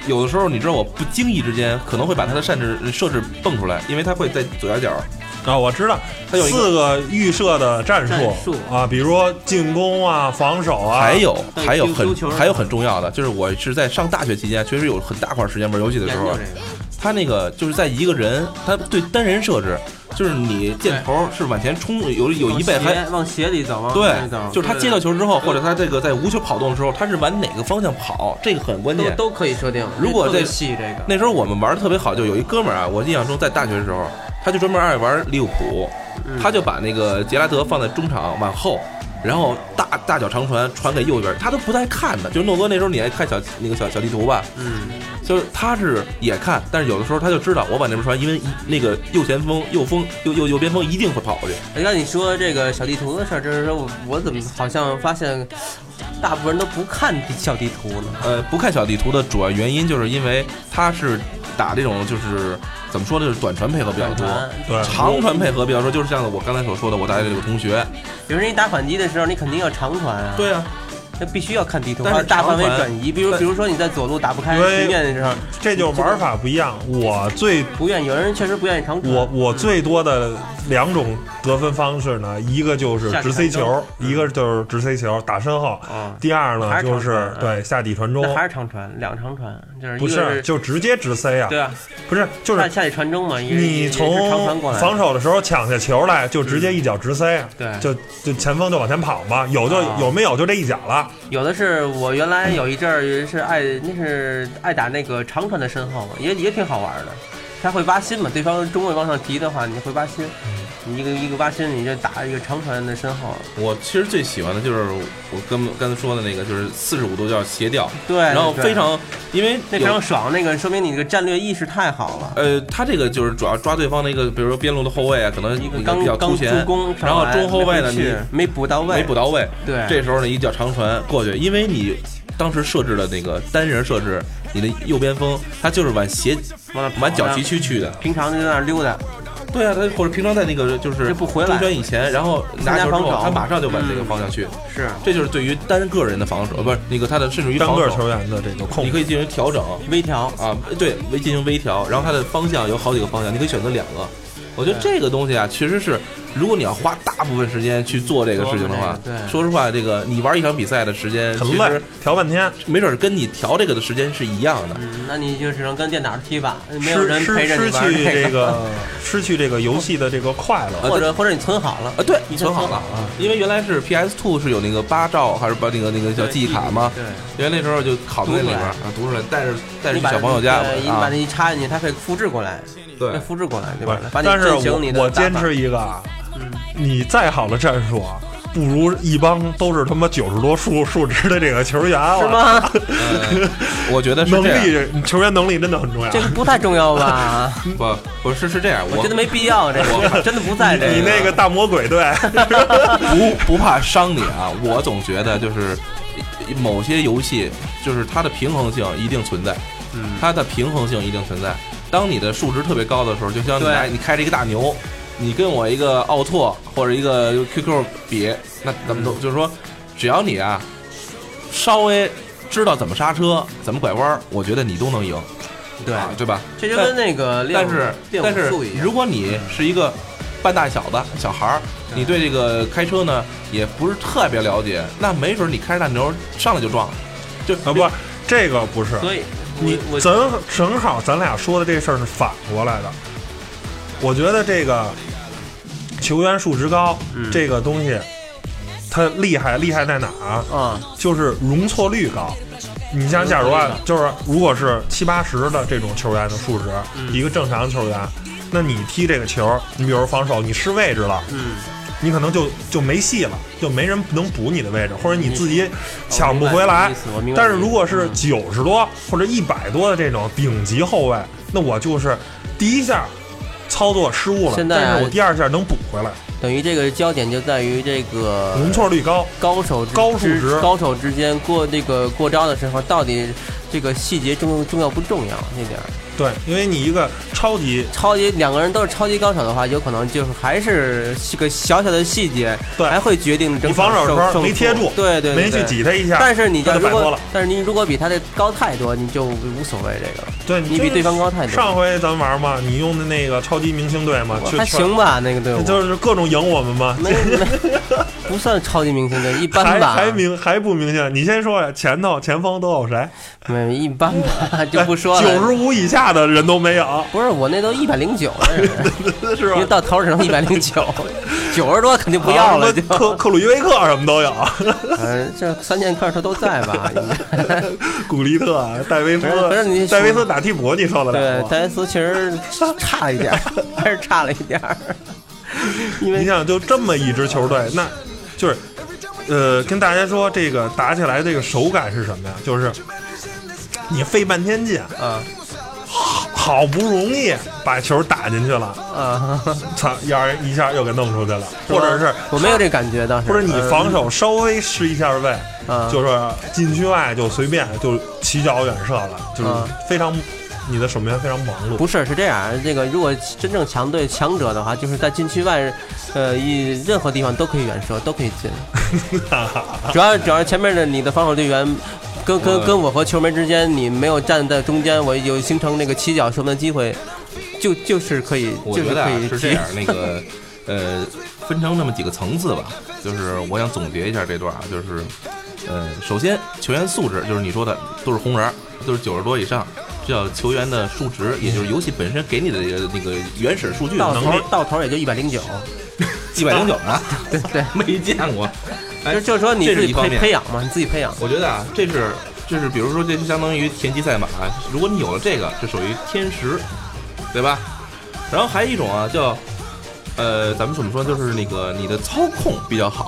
有的时候，你知道，我不经意之间可能会把它的设置设置蹦出来，因为它会在左下角。啊，我知道，它有四个预设的战术战术啊，比如说进攻啊、防守啊，还有还有很还有很重要的，就是我是在上大学期间，确实有很大块时间玩游戏的时候他那个就是在一个人，他对单人设置，就是你箭头是往前冲，有有一倍还往斜里走，往对就是他接到球之后，或者他这个在无球跑动的时候，他是往哪个方向跑，这个很关键。都都可以设定。如果特别这细这个，那时候我们玩的特别好，就有一哥们儿啊，我印象中在大学的时候，他就专门爱玩利物浦，嗯他就把那个杰拉德放在中场往后。然后大大脚长传传给右边，他都不带看的。就是诺哥那时候你爱看小那个小小地图吧，嗯，就是他是也看，但是有的时候他就知道我往那边传，因为一那个右前锋、右锋、右右右边锋一定会跑过去。哎那你说这个小地图的事儿，就是说我我怎么好像发现大部分人都不看小地图了？呃，不看小地图的主要原因就是因为他是打这种就是怎么说呢，就是短传配合比较多，对长传配合比较多，就是像我刚才所说的，我大学这个同学，比如说你打反击的时候，你肯定要长传啊，，对啊，那必须要看地图，但是大范围转移。比如比如说你在左路打不开对局面的时候，这就是玩法不一样。我最不愿意，有人确实不愿意长传。我我最多的两种得分方式呢，一个就是直塞球，一个就是直塞球打身后。啊，第二呢就是对下底传中，还是长传，两长传，就是不是就直接直塞啊？对啊，不是就是下下底传中嘛，也你从，防守的时候抢下球来，就直接一脚直塞，对。就就前锋就往前跑嘛，有就啊。有没有就这一脚了。有的是我原来有一阵儿是爱那是爱打那个长传的身后嘛，也也挺好玩的。他会挖心嘛，对方中卫往上提的话，你会挖心，你一个一个挖心，你就打一个长传的身后。我其实最喜欢的就是我刚刚才说的那个，就是四十五度叫斜吊，对，然后非常因为那非常爽，那个说明你这个战略意识太好了。呃，他这个就是主要抓对方的一个，比如说边路的后卫啊，可能一个你比较突前，攻，然后中后卫呢你没补到位，没补到位，对，这时候呢一脚长传过去，因为你当时设置的那个单人设置，你的右边锋他就是往斜往那往脚呢旗区去的，平常就在那儿溜达，对啊，他或者平常在那个就是就不回来。中圈以前，然后拿球之后他马上就往这个嗯方向去，是。这就是对于单个人的防守，呃不是那个他的甚至于单，个球员的这个控制，你可以进行调整，微调。啊，对，微进行微调，然后它的方向有好几个方向，你可以选择两个。我觉得这个东西啊，其实是，如果你要花大部分时间去做这个事情的话，对。说实话，这个你玩一场比赛的时间，很累其实，调半天，没准儿跟你调这个的时间是一样的。嗯，那你就只能跟电脑踢吧，没有人陪失失着你玩去这这个 失去这个游戏的这个快乐。或者或者你存好了啊，对，你存好了，因为原来是 PS Two 是有那个八兆还是把那个那个叫记忆卡吗？对，原来那时候就拷在那里边儿读出来。啊，读出来，带着带着去你把小朋友家对你把啊那，一插进去，它可以复制过来，对。复制过来，对吧？把你但是我我坚持一个你再好的战术啊，不如一帮都是他妈九十多数数值的这个球员啊，是？吗？呃我觉得是能这样，力球员能力真的很重要这。个不太重要吧？不不是是这样，我觉得没必要，这个真的不在这你那个大魔鬼队，不不怕伤你啊，我总觉得就是某些游戏，就是它的平衡性一定存在，嗯它的平衡性一定存在。当你的数值特别高的时候，就像你你开着一个大牛，你跟我一个奥拓或者一个 QQ 比，那咱们都就是说，只要你啊稍微知道怎么刹车、怎么拐弯儿，我觉得你都能赢，对，啊，对吧？这就跟那个练但是练但是。如果你是一个半大小子小孩儿，你对这个开车呢也不是特别了解，那没准你开着大牛上来就撞了，就啊不，这个不是，所以你我正正好咱俩说的这事儿是反过来的。我觉得这个球员数值高，嗯。这个东西它厉害厉害在哪儿啊？啊，就是容错率高。你像假如啊就是如果是七八十的这种球员的数值，嗯。一个正常球员，那你踢这个球，你比如防守，你失位置了，嗯，你可能就就没戏了，就没人能补你的位置，或者你自己抢不回来。但是如果是九十多或者一百多的这种顶级后卫，那我就是第一下操作失误了，现在啊但是我第二下能补回来，等于这个焦点就在于这个容错率高。高手之高数之值高手之间过这个过招的时候，到底这个细节重重要不重要？那点儿，对，因为你一个超级超级两个人都是超级高手的话，有可能就是还是是个小小的细节，对还会决定整你防守的时候没贴住对对，对没去。挤他一下，但是你如果但是你如果比他的高太多，你就无所谓这个了。对你比对方高太多，上回咱们玩嘛，你用的那个超级明星队嘛，去还行吧？那个队伍就是各种赢我们嘛，没没不算超级明星队，一般吧，还明还不明显。你先说呀，前头前方都有谁？没一般吧，就不说了。九十五以下的人都没有，不是我那都一百零九了，是因为吧？到头儿只能一百零九，九十多肯定不要了，克克鲁伊维克什么都有，嗯，这三剑客他都在吧？古利特、戴维斯不是你，戴维斯打替补你受得了对，戴维斯其实差了一点，还是差了一点，因为你想，就这么一支球队，那就是，呃，跟大家说这个打起来这个手感是什么呀？就是你费半天劲，啊好不容易把球打进去了，啊，操，要人一下又给弄出去了，或者是我没有这感觉倒是，或者你防守稍微失一下位，啊，就是禁区外就随便就起脚远射了，就是啊非常你的守门员非常忙碌。不是，是这样，这个如果真正强队强者的话，就是在禁区外，呃，一任何地方都可以远射，都可以进。主要主要前面的你的防守队员。跟跟跟我和球门之间，你没有站在中间，我有形成那个起脚射门的机会，就就是可以，我就是觉得啊是这可以踢样，那个呃，分成那么几个层次吧。就是我想总结一下这段啊，就是呃，首先球员素质，就是你说的都是红人，都是九十多以上，这叫球员的数值，也就是游戏本身给你的那个原始数据到头。到头也就一百零九，一百零九呢，对对，没见过。哎就就是说你自己培养嘛，你自己培养。我觉得啊，这是就是比如说这就相当于田忌赛马，如果你有了这个，这属于天时，对吧？然后还有一种啊，叫呃，咱们怎么说，就是那个你的操控比较好。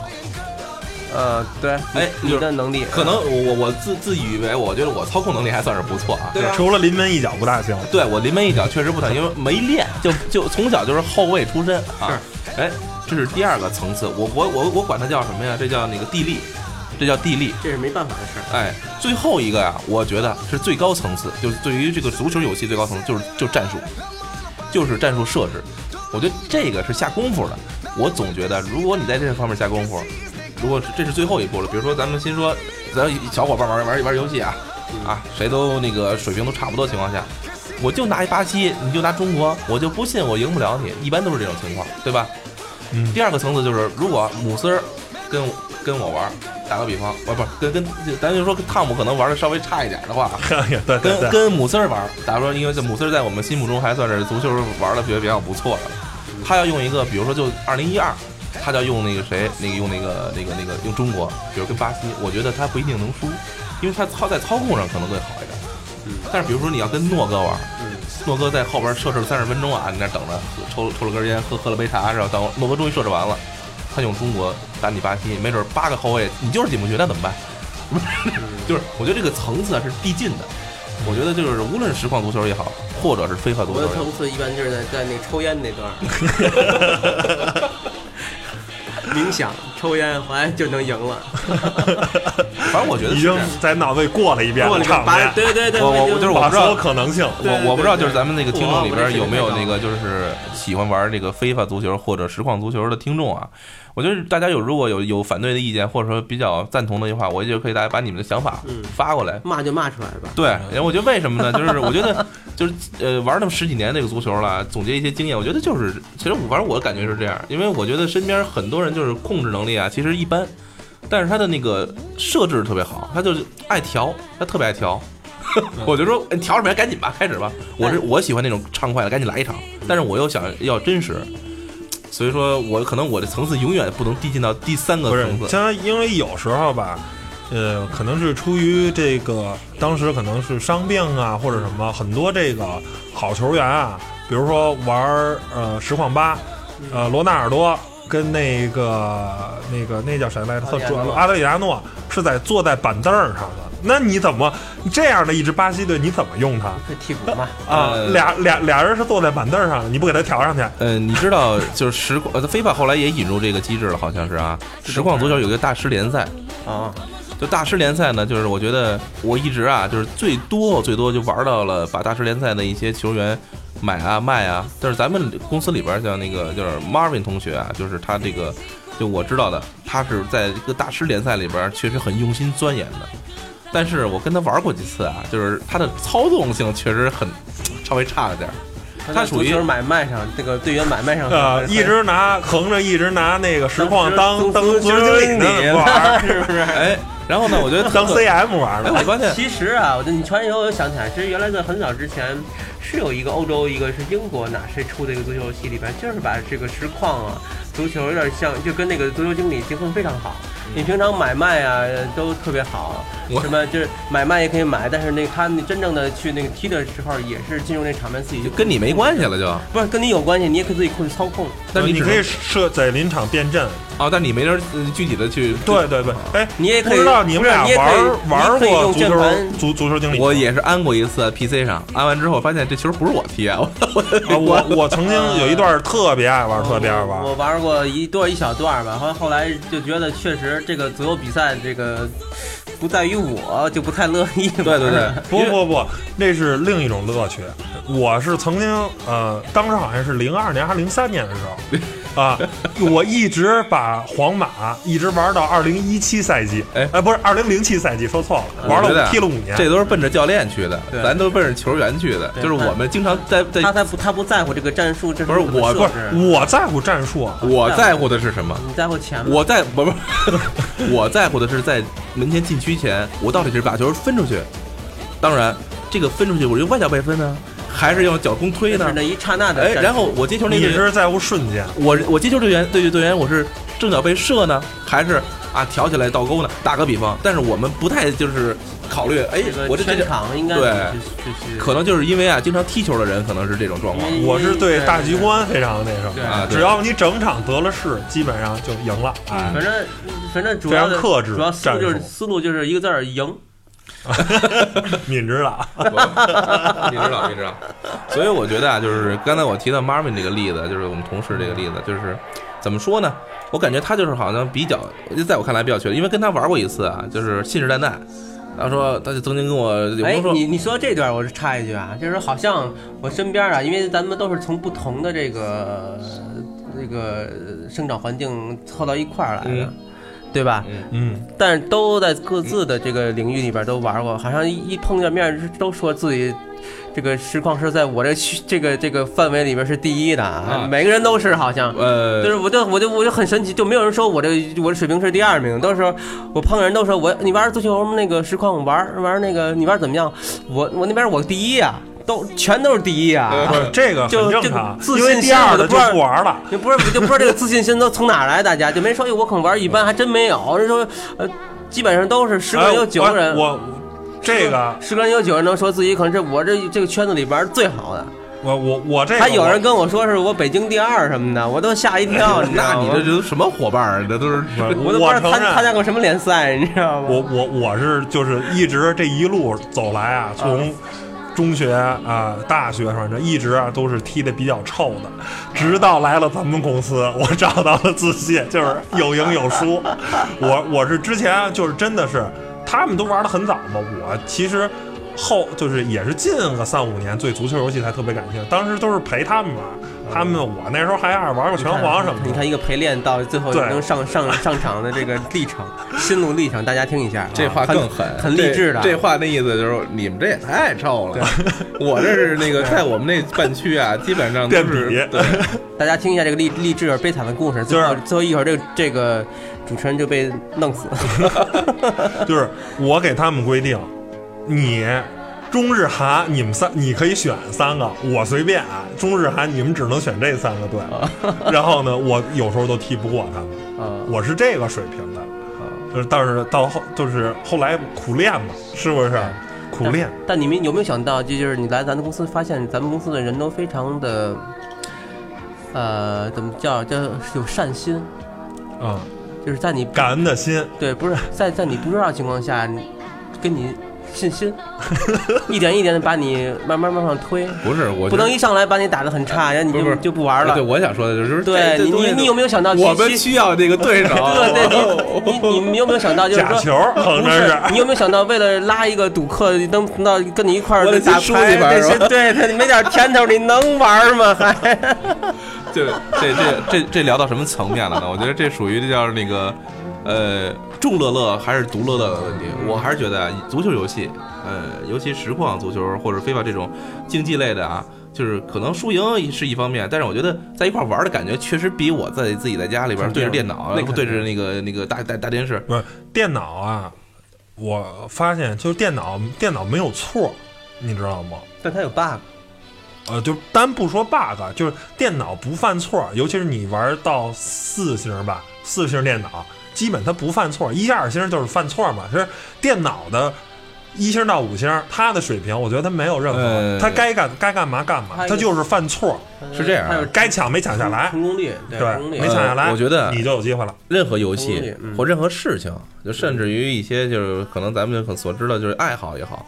呃，对，哎你的能力可能我我我自自以为，我觉得我操控能力还算是不错啊。对除了临门一脚不大行。对我临门一脚确实不太，因为没练，就就从小就是后卫出身啊。哎，这是第二个层次，我我我我管它叫什么呀？这叫那个地利，这叫地利。这是没办法的事儿。哎，最后一个呀，我觉得是最高层次，就是对于这个足球游戏最高层次，就是就战术，就是战术设置。我觉得这个是下功夫的。我总觉得，如果你在这方面下功夫，如果是这是最后一步了，比如说咱们先说，咱小伙伴玩玩玩游戏啊，啊，谁都那个水平都差不多情况下，我就拿一巴西，你就拿中国，我就不信我赢不了你，一般都是这种情况，对吧？嗯第二个层次就是，如果姆斯儿跟跟我玩，打个比方，不不跟跟咱就说跟汤姆可能玩的稍微差一点的话，跟跟姆斯儿玩，打说因为这姆斯儿在我们心目中还算是足球玩的比较比较不错的，他要用一个，比如说就二零一二，他就要用那个谁，那个用那个那个那个用中国，比如跟巴西，我觉得他不一定能输，因为他操在操控上可能会好一点。但是比如说你要跟诺哥玩，诺哥在后边设置了三十分钟啊，你那等着，抽抽了根烟，喝喝了杯茶，然后？等诺哥终于设置完了，他用中国打你巴西，没准八个后卫你就是进不去，那怎么办？就是我觉得这个层次啊是递进的。我觉得就是无论是实况足球也好，或者是非法足球我的层次一般就是在在那抽烟那段儿，冥想抽烟，后来就能赢了。反正我觉得已经在脑子里过了一遍过了把场面，对对对，我我就是我不知道我我不知道，就是咱们那个听众里边有没有那个就是喜欢玩这个非法足球或者实况足球的听众啊？我觉得大家有如果有有反对的意见，或者说比较赞同的话，我就可以大家把你们的想法嗯发过来。骂就骂出来吧。对，然后我觉得为什么呢？就是 我觉得就是呃玩那么十几年那个足球了，总结一些经验，我觉得就是其实我反正我的感觉是这样，因为我觉得身边很多人就是控制能力啊，其实一般，但是他的那个设置特别好，他就是爱调，他特别爱调。我就说哎调什么呀？赶紧吧，开始吧！我是我喜欢那种畅快的，赶紧来一场。但是我又想要真实，所以说我可能我的层次永远不能递进到第三个层，次。像因为有时候吧，呃，可能是出于这个当时可能是伤病啊或者什么，很多这个好球员啊，比如说玩呃实况八，呃罗纳尔多跟那个那个那叫谁来着？阿德里亚诺是在坐在板凳上的。那你怎么这样的一支巴西队，你怎么用他可以替补嘛？啊？呃俩俩俩人是坐在板凳上的，你不给他调上去？呃，你知道，就是实况，呃，非法后来也引入这个机制了，好像是啊。实况足球有一个大师联赛，啊，就大师联赛呢，就是我觉得我一直啊，就是最多最多就玩到了把大师联赛的一些球员买啊卖啊。但是咱们公司里边像那个就是 Marvin 同学啊，就是他这个，就我知道的，他是在这个大师联赛里边确实很用心钻研的。但是我跟他玩过几次啊，就是他的操纵性确实很稍微差了点儿。他属于就是买卖上，这个队员买卖上，呃，一直拿横着，一直拿那个实况当当足足球经理呢玩，是不是？哎，然后呢，我觉得当 CM 玩哎，的。我发现其实啊，我这你传以后，我想起来，其实原来在很早之前是有一个欧洲，一个是英国哪谁出的一个足球游戏里边，就是把这个实况啊，足球有点像，就跟那个足球经理结合非常好。你平常买卖啊都特别好，什么就是买卖也可以买，但是那他那真正的去那个踢的时候，也是进入那场面自己就跟你没关系了就，不是跟你有关系，你也可以自己控制操控。但是你可以设在临场变阵，哦，但你没人呃具体的去对对对，哎，你也可以不知道你们俩不是你也可玩以玩你可以用过足球盘足足球经理吗？我也是安过一次 PC 上，安完之后发现这球不是我踢啊，我我啊，我我曾经有一段特别爱玩，特别爱玩我。玩过一段一小段吧，后后来就觉得确实这个足球比赛这个不在于我，就不太乐意。对对对，不不不，那是另一种乐趣。我是曾经呃，当时好像是零二年还是零三年的时候，啊，我一直把皇马一直玩到二零一七赛季，哎不是二零零七赛季，说错了，玩了踢了五年。这都是奔着教练去的，咱都奔着球员去的。就是我们经常在在他在不他不在乎这个战术，这不是我不是我在乎战术啊，我在乎的是什么？你在乎钱吗？我在不不，我在乎的是在门前禁区前，我到底是把球分出去。当然，这个分出去，我是用外脚背分呢，还是用脚弓推呢是？那一刹那的哎，然后我接球那你个人，是在乎瞬间。我我接球队员对对队员，我是正脚被射呢，还是啊挑起来倒钩呢？打个比方，但是我们不太就是考虑，哎这，个我这这全场应该对可能就是因为啊，经常踢球的人可能是这种状况。我是对大局观非常那什么啊只要你整场得了势，基本上就赢了。哎，反正反正主要非常克制主要思路就是思路就是一个字儿赢。敏知道，敏知道，敏知道。所以我觉得啊，就是刚才我提到 Marvin 这个例子，就是我们同事这个例子，就是怎么说呢？我感觉他就是好像比较，在我看来比较缺，因为跟他玩过一次啊，就是信誓旦旦。他说，他就曾经跟我哎你你说这段我是插一句啊，就是好像我身边啊，因为咱们都是从不同的这个这个生长环境凑到一块儿来的，嗯对吧？嗯，但是都在各自的这个领域里边都玩过，好像一一碰见面都说自己这个实况是在我这区这个这个范围里边是第一的，啊每个人都是好像。呃，就是我就我就我就很神奇，就没有人说我这我的水平是第二名，到时候我碰见人都说我你玩足球那个实况玩玩那个你玩怎么样？我我那边我第一呀、都全都是第一啊！不是这个就很正常，就自因为信第二的就心都不玩了。就不是就不知道这个自信心都从哪来，大家就没说哎我可能玩一般，还真没有。人说呃，基本上都是十个人有九个人，哎我我这个十个人有九个人能说自己可能这我这这个圈子里边最好的，我我我这个还有人跟我说是我北京第二什么的，我都吓一跳？那你这这都什么伙伴儿？这都是我我都不知道我承认参参加过什么联赛，你知道吗？我我我是就是一直这一路走来啊，从中学啊、大学反正一直啊都是踢的比较臭的，直到来了咱们公司，我找到了自信，就是有赢有输。我我是之前就是真的是他们都玩的很早嘛，我其实。后就是也是近个三五年对足球游戏才特别感兴趣，当时都是陪他们玩，他们我那时候还爱玩个拳皇什么的。你看一个陪练到最后对能上上上场的这个历程，心路历程，大家听一下啊，这话更狠，很励志的。这。话那意思就是你们这也太臭了。我这是那个在我们那半区啊，基本上都是 大家听一下这个励励志而悲惨的故事，最后就是最后一会儿这个这个主持人就被弄死。就是我给他们规定，你中日韩你们三你可以选三个，我随便啊。中日韩你们只能选这三个队。然后呢，我有时候都踢不过他们，啊我是这个水平的。就是但是到后就是后来苦练嘛，是不是？苦练。但你们有没有想到，这就是你来咱们公司，发现咱们公司的人都非常的，呃，怎么叫叫有善心，啊、就是在你感恩的心，对不是在在你不知道的情况下，跟你信心，一点一点的把你慢慢慢慢推，不是我不能一上来把你打的很差，然后你就不就不玩了对，。我想说的就是对你你你有没有想到，我们其需要这个对手？对对，你你你 你有没有想到，就是说假球可不是能是，你有没有想到，为了拉一个赌客能能到跟你一块儿打牌，这班是吧些对他你没点甜头，你能玩吗？还这这这这这聊到什么层面了呢？我觉得这属于这叫那个，呃，众乐乐还是独乐乐的问题。我还是觉得啊，足球游戏，呃，尤其实况足球或者非法这种竞技类的啊，就是可能输赢是一方面，但是我觉得在一块玩的感觉确实比我在自己在家里边对着电脑，那肯定对着那个那个大大大电视，不是电脑啊？我发现就是电脑，电脑没有错，你知道吗？但它有 bug，呃，就单不说 bug，就是电脑不犯错，尤其是你玩到四星吧，四星电脑，基本它不犯错，一二星就是犯错嘛。是电脑的一星到五星，它的水平，我觉得它没有任何，呃它该干该干嘛干嘛它，就是犯错，是这样该抢没抢下来，成功率，对没抢下来，呃我觉得你就有机会了。任何游戏嗯或任何事情，就甚至于一些就是可能咱们可所知道就是爱好也好，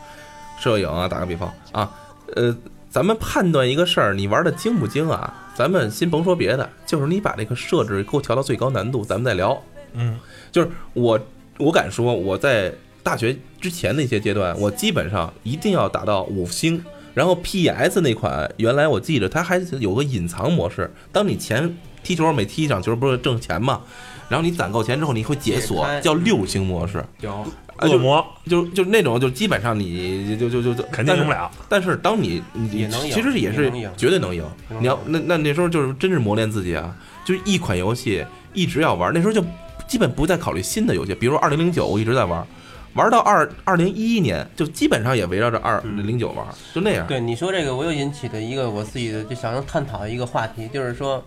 摄影啊，打个比方啊，呃，咱们判断一个事儿，你玩的精不精啊？咱们先甭说别的，就是你把这个设置给我调到最高难度，咱们再聊。嗯，就是我我敢说我在大学之前那些阶段，我基本上一定要打到五星。然后 PS 那款原来我记着它还有个隐藏模式，当你前踢球每踢一场球不是挣钱嘛？然后你攒够钱之后，你会解锁叫六星模式，有恶魔就就那种就基本上你就就就就肯定赢不。了。但是当你你也能赢其实也是绝对能赢。你要那那那时候就是真是磨练自己啊，就是一款游戏一直要玩，那时候就基本不再考虑新的游戏，比如二零零九我一直在玩。玩到二二零一一年，就基本上也围绕着二零零九玩，就那样。对你说这个，我又引起的一个我自己的就想要探讨的一个话题，就是说，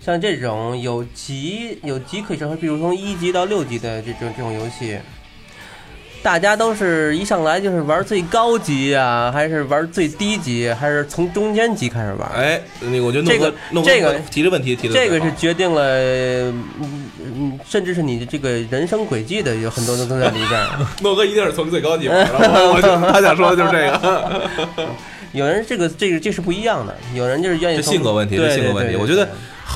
像这种有级有级可以上，比如从一级到六级的这种这种游戏，大家都是一上来就是玩最高级啊，还是玩最低级，还是从中间级开始玩？哎，那个我觉得这个这个提的问题提的这个是决定了，嗯嗯，甚至是你的这个人生轨迹的，有很多都都在里边。诺哥一定是从最高级玩的，我我就他想说的就是这个，有人这个这个这是不一样的，有人就是愿意这性格问题，这性格问题。我觉得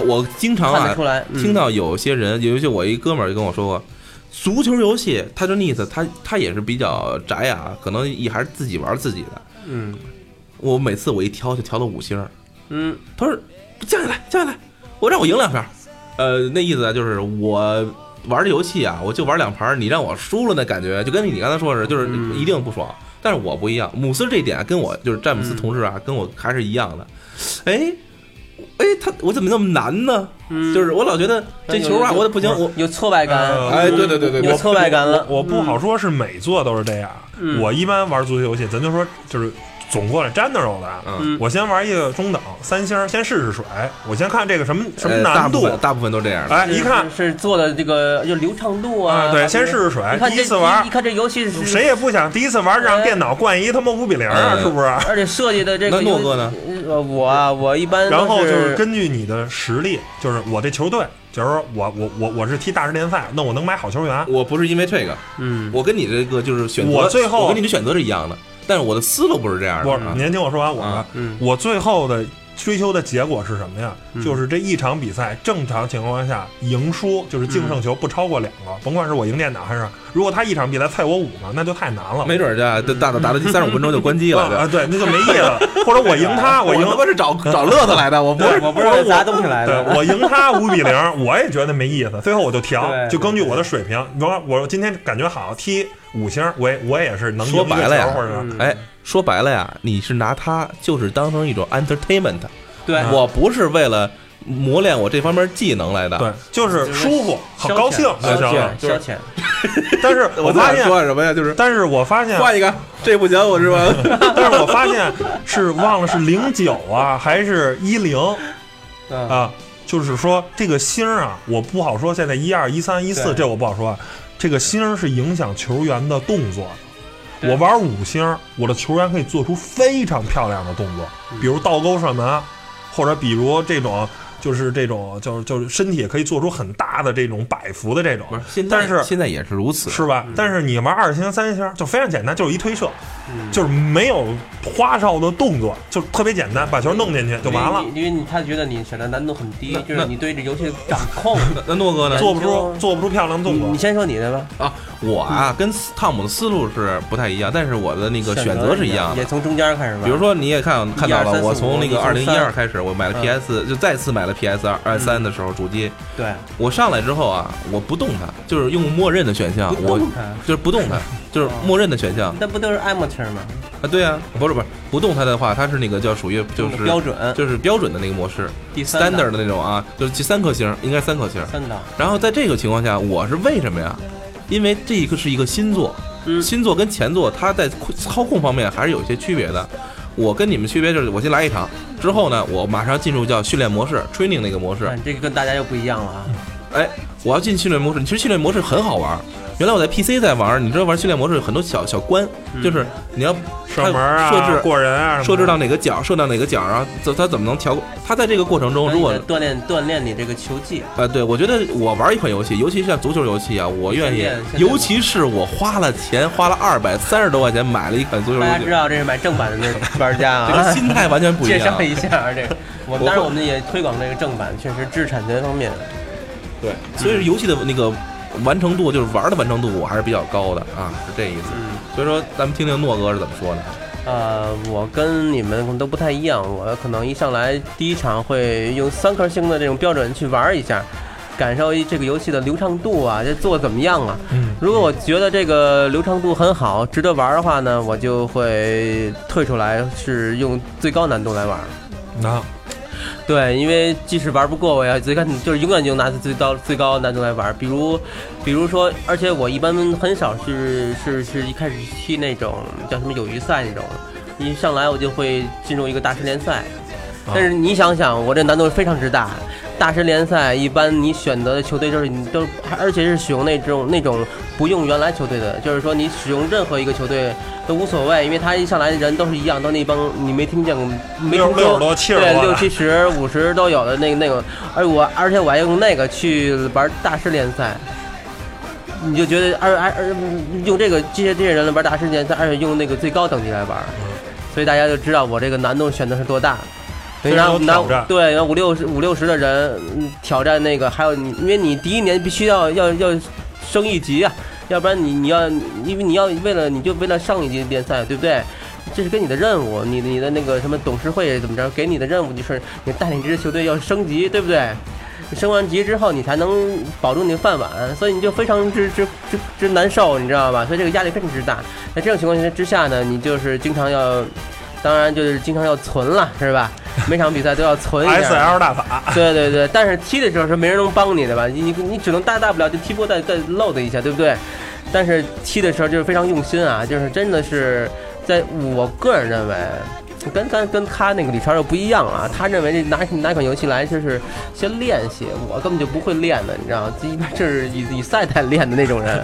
我经常啊出来，嗯听到有些人，有一些我一哥们儿就跟我说过，足球游戏他就那意思，他他也是比较宅啊，可能也还是自己玩自己的。嗯我每次我一挑就挑到五星，嗯他说降下来降下来，我让我赢两盘，呃，那意思啊就是我。玩这游戏啊，我就玩两盘，你让我输了那感觉，就跟你刚才说的是，就是嗯一定不爽。但是我不一样，姆斯这一点跟我就是詹姆斯嗯同志啊，跟我还是一样的。哎，哎，他我怎么那么难呢？嗯，就是我老觉得这球啊，有我不行，我有挫败感，呃哎，对对对对对，有挫败感了。我不好说是每座都是这样。嗯我一般玩足球游戏，咱就说就是总过来 general 的。嗯，嗯我先玩一个中等三星，先试试水，我先看这个什么什么难度。大部分都这样的。哎，一看是是做的这个就流畅度啊，啊，对，先试试水你。看第这一次玩一，看这游戏是谁，也不想第一次玩让电脑灌一他妈五比零啊，嗯是不是？而且设计的这个诺哥呢？呃，我啊，我一般然后就是是根据你的实力，就是我这球队，就是说我我我我是踢大师联赛，那我能买好球员。我不是因为这个，嗯，我跟你这个就是选择，我最后我跟你的选择是一样的，但是我的思路不是这样的。不是您听我说完我的啊，嗯我最后的追求的结果是什么呀？嗯就是这一场比赛正常情况下赢输就是净胜球不超过两个，甭管是我赢电脑还是，如果他一场比赛菜我五个，那就太难了。没准儿就打打打到第三十五分钟就关机了。啊啊，对，那就没意思了。或者我赢他，我赢我他妈是找 找乐子来的，我不是我不是为了砸东西来对的，我赢他五比零，我也觉得没意思。最后我就调，就根据我的水平。比如说我今天感觉好踢五星，我也我也是能说白了呀球或者哎，说白了呀，你是拿它就是当成一种 entertainment，对，我不是为了磨练我这方面技能来的。对，就是舒服，好高兴就消遣。消遣，但是我发现，说什么呀？就是但是我发现，换一个，这不行，我是吧？但是我发现是忘了是零九啊，还是一零嗯啊？就是说这个星儿啊，我不好说。现在一二、一三、一四，这我不好说啊。这个星儿是影响球员的动作的。我玩五星，我的球员可以做出非常漂亮的动作，嗯比如倒钩射门，或者比如这种就是这种就是就是身体也可以做出很大的这种摆幅的这种不，是，现在但是现在也是如此。是吧？但是你玩二星、三星就非常简单，就是一推射，嗯就是没有花哨的动作，就特别简单，把球弄进去就完了因。为你因为他觉得你选择难度很低那，就是你对这游戏的掌控。那那诺哥呢？做不出做不出漂亮的动作你你。先说你的吧，啊，我啊跟汤姆的思路是不太一样，但是我的那个选择是一样的。也从中间开始吧。比如说，你也看看到1 2 3 4了，我从那个二零一二开始，我买了嗯 PS，就再次买了 PS 二二三的时候主机，对，我上来之后啊，我不动它，就是用默认的选项，我，就是不动它，就是默认的选项那不都是 amateur 吗？啊。对啊，不是不是不动它的话，它是那个叫属于就是标准就是标准的那个模式第三，standard 的那种啊，就是三颗星，应该是三颗星。三档，然后在这个情况下，我是为什么呀？因为这一个是一个新作，嗯新作跟前作它在操控方面还是有一些区别的。我跟你们区别就是，我先来一场，之后呢，我马上进入叫训练模式 （training） 那个模式。哎这个跟大家又不一样了啊。哎，我要进训练模式。其实训练模式很好玩。原来我在 PC 在玩，你知道玩训练模式有很多小小关，就是你要射门啊，设置过人啊，设置到哪个角，设到哪个角，然后它它怎么能调？它在这个过程中，如果锻炼锻炼你这个球技，啊，对，我觉得我玩一款游戏，尤其是像足球游戏啊，我愿意尤其是我花了钱，花了二百三十多块钱买了一款足球游戏大家知，道这是买正版的那玩家这个啊。心态完全不一样介绍。一下这个，我当然我们也推广这个正版，确实知识产权方面，对，所以游戏的那个完成度，就是玩的完成度，我还是比较高的啊，是这意思。嗯，所以说，咱们听听诺哥是怎么说的。呃，我跟你们可能都不太一样，我可能一上来第一场会用三颗星的这种标准去玩一下，感受一这个游戏的流畅度啊，这做得怎么样啊？嗯，如果我觉得这个流畅度很好，值得玩的话呢，我就会退出来，是用最高难度来玩。那 对，因为即使玩不过，我要最开始就是永远就拿最高最高难度来玩。比如，比如说，而且我一般很少是是是一开始去那种叫什么友谊赛那种，一上来我就会进入一个大师联赛。但是你想想，我这难度非常之大。大师联赛一般你选择的球队就是你都，而且是使用那种那种不用原来球队的，就是说你使用任何一个球队都无所谓，因为他一上来的人都是一样，都那帮你没听见过，没听说对，六七十、五十都有的那个那个，而我而且我还用那个去玩大师联赛，你就觉得而而而用这个这些这些人来玩大师联赛，而且用那个最高等级来玩，所以大家就知道我这个难度选的是多大。对，然后拿对，五六十五六十的人嗯挑战那个，还有你，因为你第一年必须要要要升一级啊，要不然你你要因为你要为了你就为了上一级联赛，对不对？这是跟你的任务，你你的那个什么董事会怎么着给你的任务就是你带领这支球队要升级，对不对？你升完级之后，你才能保住你的饭碗，所以你就非常之之之之难受，你知道吧？所以这个压力非常之大。在这种情况之下呢，你就是经常要，当然就是经常要存了，是吧？每场比赛都要存一下。S L 大法，对对对，但是踢的时候是没人能帮你的吧？你你你只能大大不了就踢波再再 load 一下，对不对？但是踢的时候就是非常用心啊，就是真的是在我个人认为，跟跟跟他那个李超又不一样啊。他认为这拿拿一款游戏来就是先练习，我根本就不会练的，你知道吗？一般就是以以赛代练的那种人。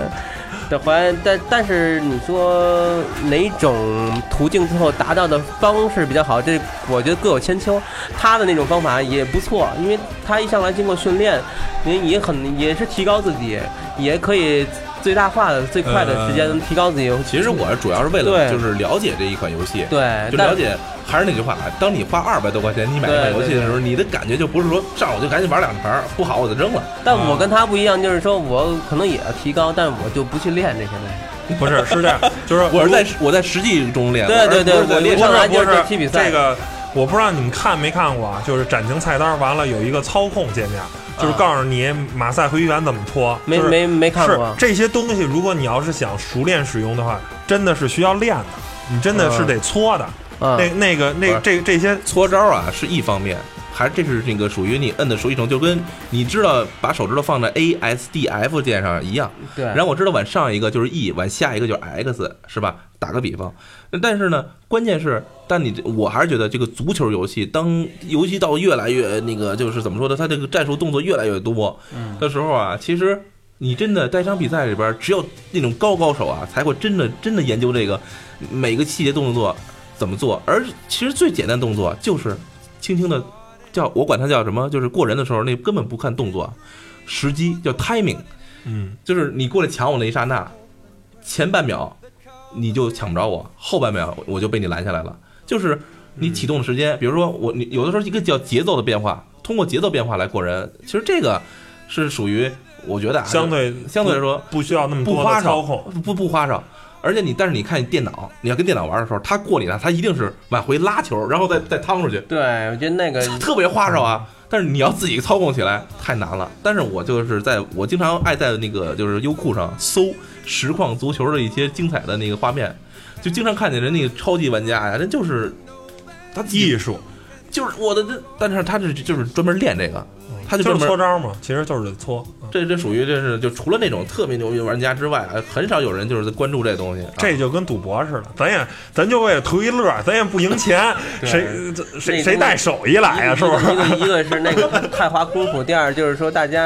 这，还但但是你说哪种途径最后达到的方式比较好？这我觉得各有千秋。他的那种方法也不错，因为他一上来经过训练，也也很也是提高自己，也可以最大化的最快的时间提高自己。其实我主要是为了就是了解这一款游戏，对，就了解。还是那句话，当你花二百多块钱你买一款游戏的时候，你的感觉就不是说上我就赶紧玩两盘，不好我就扔了。但我跟他不一样，就是说我可能也要提高，但是我就不去练这些东西。不是 是这样，就是我是在我在实际中练，对对对我练上就是踢比赛这个，我不知道你们看没看过啊，就是展厅菜单完了有一个操控界面，就是告诉你马赛回旋怎么搓，就是没没没看是过。这些东西，如果你要是想熟练使用的话，真的是需要练的，你真的是得搓的。嗯，那那个那这这些搓招啊是一方面，还是这是那个属于你摁的熟悉程度，就跟你知道把手指头放在 A S D F 键上一样。对，然后我知道往上一个就是 E，往下一个就是 X，是吧？打个比方，但是呢，关键是，但你我还是觉得这个足球游戏，当游戏到越来越那个，就是怎么说呢？它这个战术动作越来越多的时候啊，其实你真的在一场比赛里边，只有那种高高手啊，才会真的真的研究这个每个细节动作怎么做。而其实最简单动作就是轻轻的叫，我管它叫什么？就是过人的时候，那根本不看动作，时机叫 timing。嗯，就是你过来抢我那一刹那，前半秒你就抢不着我，后半秒我就被你拦下来了。就是你启动的时间，比如说我，你有的时候一个叫节奏的变化，通过节奏变化来过人，其实这个是属于我觉得啊相对相对来说不需要那么多不花哨的操控。，不不花哨。而且你，但是你看你电脑，你要跟电脑玩的时候，他过你了，他一定是往回拉球，然后再再趟出去，对，我觉得那个 特别花哨啊。但是你要自己操控起来太难了。但是我就是在我经常爱在那个就是优酷上搜实况足球的一些精彩的那个画面，就经常看见人那个超级玩家呀，人就是他自己艺术，就是我的这，但是他是就是专门练这个，他就就专搓招嘛，其实就是搓。嗯这这属于这是就除了那种特别牛逼的玩家之外，啊很少有人就是在关注这东西。啊这就跟赌博似的，咱也咱就为了图一乐，咱也不赢钱，谁谁谁带手艺来呀？是不是？一个一个是那个 太华功夫，第二就是说大家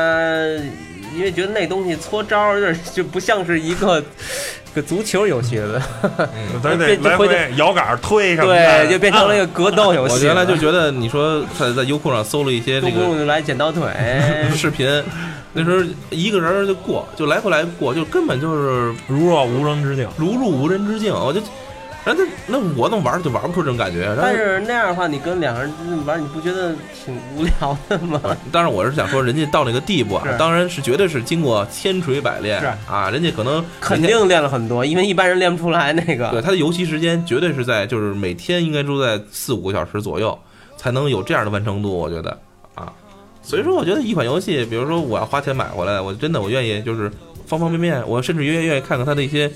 因为觉得那东西搓招儿有点就不像是一个 个足球游戏了，咱得变回来回摇杆推什么的，对，就变成了一个格斗游戏了。我原来就觉得你说在在优酷上搜了一些这个用来剪刀腿，视频，那时候一个人就过，就来回来过，就根本就是如若无人之境。如入无人之境。我就那那我怎么玩就玩不出这种感觉？但是那样的话，你跟两个人玩，你不觉得挺无聊的吗？当然，我是想说，人家到那个地步啊，当然是绝对是经过千锤百炼啊，人家可能肯定练了很多，因为一般人练不出来那个对。他的游戏时间绝对是在就是每天应该都在四五个小时左右，才能有这样的完成度，我觉得啊，所以说我觉得一款游戏，比如说我要花钱买回来，我真的我愿意就是方方面面，我甚至愿意愿意看看它的一些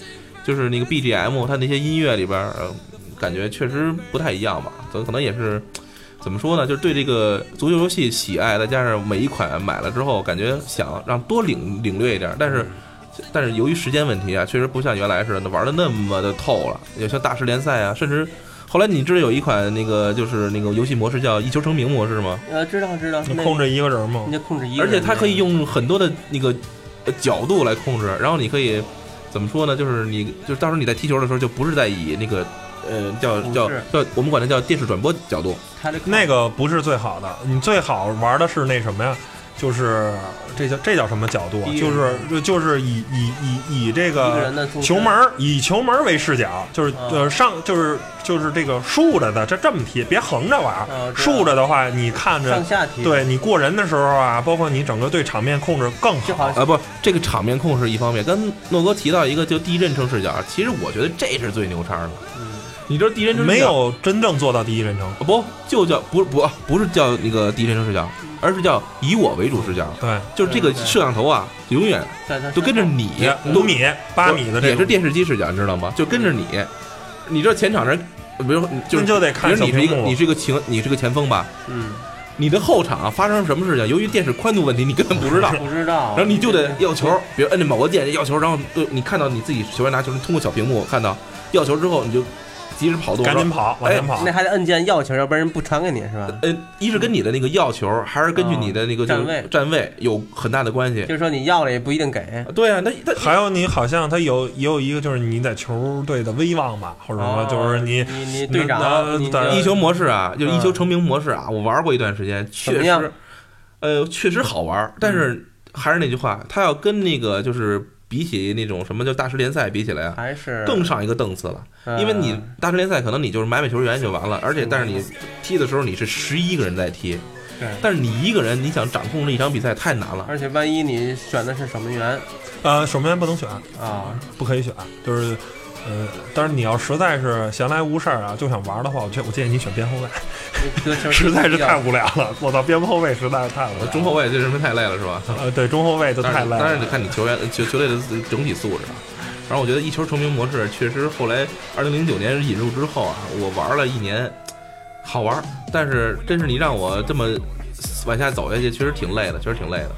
就是那个 BGM，它那些音乐里边儿，呃，感觉确实不太一样吧，可可能也是。怎么说呢？就是对这个足球游戏喜爱，再加上每一款买了之后，感觉想让多领领略一点，但是但是由于时间问题啊，确实不像原来似的玩的那么的透了。有像大师联赛啊，甚至后来你知道有一款那个就是那个游戏模式叫一球成名模式吗？呃，知道知道，你控制一个人嘛你，就控制一个人而，且它可以用很多的那个呃角度来控制，然后你可以怎么说呢？就是你就是到时候你在踢球的时候，就不是在以那个呃叫叫叫我们管它叫电视转播角度，那个不是最好的，你最好玩的是那什么呀？就是这叫这叫什么角度啊？就是就是以以以以这个球门以球门为视角，就是啊呃上就是就是这个竖着的，这这么踢，别横着玩竖着的话，你看着上下踢，对你过人的时候啊，包括你整个对场面控制更好好。啊，不，这个场面控制一方面。跟诺哥提到一个就第一人称视角，其实我觉得这是最牛叉的。嗯，你知道第一人称没有真正做到第一人称，不就叫不不不是叫那个第一人称视角，而是叫以我为主视角。对，就是这个摄像头啊，永远都跟着你，五米、八米的这种也是电视机视角，你知道吗？就跟着你。你知道前场人，比如就就得比看小如你是一个你是一个前你是个前锋吧，嗯，你的后场发生什么事情，由于电视宽度问题，你根本不知道。不知道，然后你就得要球，比如摁着某个键要球，然后对你看到你自己球员拿球，你通过小屏幕看到要球之后，你就及时跑动，赶紧跑，往前跑那。还得摁键要球，要不然人不传给你是吧？呃，一是跟你的那个要球，还是根据你的那个站位站位有很大的关系。就是说你要了也不一定给，对啊，那那还有你好像他有也有一个就是你在球队的威望吧，或者说就是你你你队长，一球模式啊，就是一球嗯成名模式啊，我玩过一段时间，确实，呃，确实好玩，但是还是那句话，他要跟那个就是比起那种什么叫大师联赛比起来啊，还是更上一个档次了。因为你大师联赛可能你就是买买球员就完了，而且但是你踢的时候你是十一个人在踢，对但是你一个人你想掌控这一场比赛太难了。而且万一你选的是守门员呃守门员不能选，啊，不可以选，就是呃，但是你要实在是闲来无事儿啊，就想玩的话，我建我建议你选边后卫，实在是太无聊了。我操，边后卫实在是太无聊了。中后卫这人太累了是吧？呃，对中后卫就，太累了。但是得看你球员球球队的整体素质啊。然后我觉得一球成名模式确实后来二零零九年引入之后啊，我玩了一年，好玩，但是真是你让我这么往下走下去，确实挺累的，确实挺累的。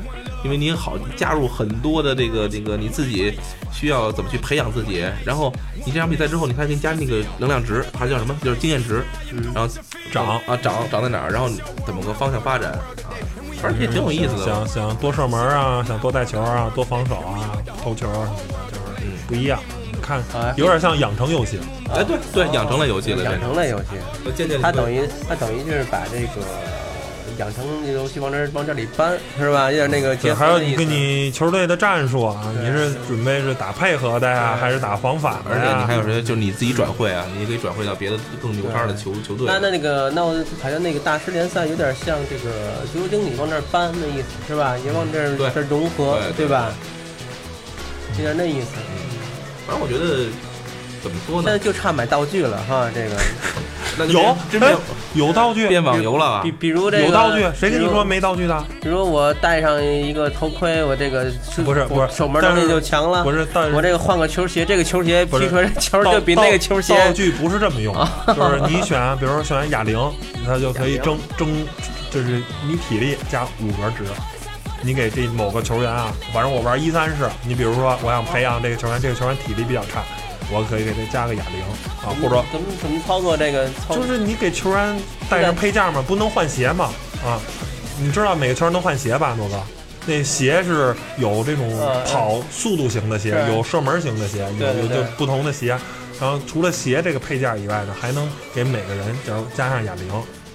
因为你好加入很多的这个这个你自己需要怎么去培养自己，然后你这场比赛之后，你还给你加那个能量值，还叫什么？就是经验值，嗯然后涨啊涨涨在哪儿，然后怎么个方向发展啊？反正也挺有意思的。想想多射门啊，想多带球啊，多防守啊，投球啊什么的，就是嗯不一样。你看啊，有点像养成游戏。哎，对对，养成类游戏了，养成类游戏，它等于它等于就是把这个养成游戏往这往这里搬是吧？有点那个还有你跟你球队的战术啊，你是准备是打配合的呀，对还是打防反的而且你还？有谁？就是你自己转会啊，你也可以转会到别的更牛叉的球球队。那那那个，那我好像那个大师联赛有点像这个足球经理往这搬的意思是吧？也往这这融合对对吧？有点那意思。反正我觉得怎么说呢现在？就差买道具了哈，这个 那就有真变哎有道具，变网游了啊比！比如这个有道具，谁跟你说没道具的？比如我戴上一个头盔，我这个不是不是守门能力就强了不。是，但是我这个换个球鞋，这个球鞋不是踢出来球就比那个球鞋道具不是这么用，就是你选，比如说选哑铃，它就可以哑争争，就是你体力加五格值。你给这某个球员啊，反正我玩一三式，你比如说我想培养这个球员，这个球员体力比较差，我可以给他加个哑铃啊，或者怎么怎么操作这个？操就是你给球员带上配件嘛，不能换鞋嘛啊？你知道每个球员能换鞋吧，诺哥？那鞋是有这种跑速度型的鞋，是有射门型的鞋，有有就不同的鞋。然后除了鞋这个配件以外呢，还能给每个人，假如加上哑铃，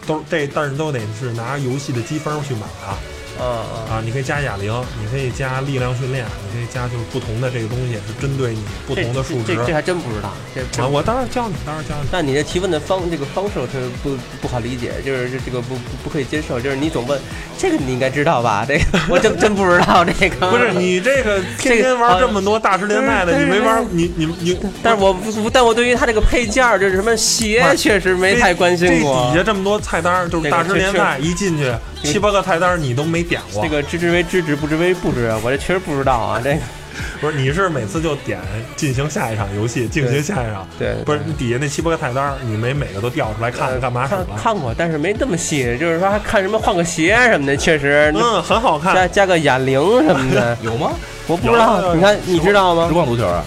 都这但是都得是拿游戏的积分去买啊。啊啊，你可以加哑铃，你可以加力量训练，你可以加就是不同的这个东西是针对你不同的数值这这还真不知道。这这啊。我当然教你，当然教你。但你这提问的方这个方式我特别不不好理解，就是这这个不不不可以接受，就是你总问这个你应该知道吧？这个我真真不知道这个。不是你这个天天玩这么多大师联赛的，你没玩你你你，但是我不，但我对于他这个配件儿，就是什么鞋，确实没太关心过。这底下这么多菜单儿，就是大师联赛一进去七八个菜单你都没点过。这个知之为知之，不知为不知，我这确实不知道啊。这个 不是你是每次就点进行下一场游戏，进行下一场。对，不是你底下那七八个菜单，你没每个都调出来看看干嘛使看看过，但是没这么细，就是说还看什么换个鞋什么的，确实嗯很好看，加加个眼铃什么的 有吗？我不知道，你看你知道吗？实况足球啊。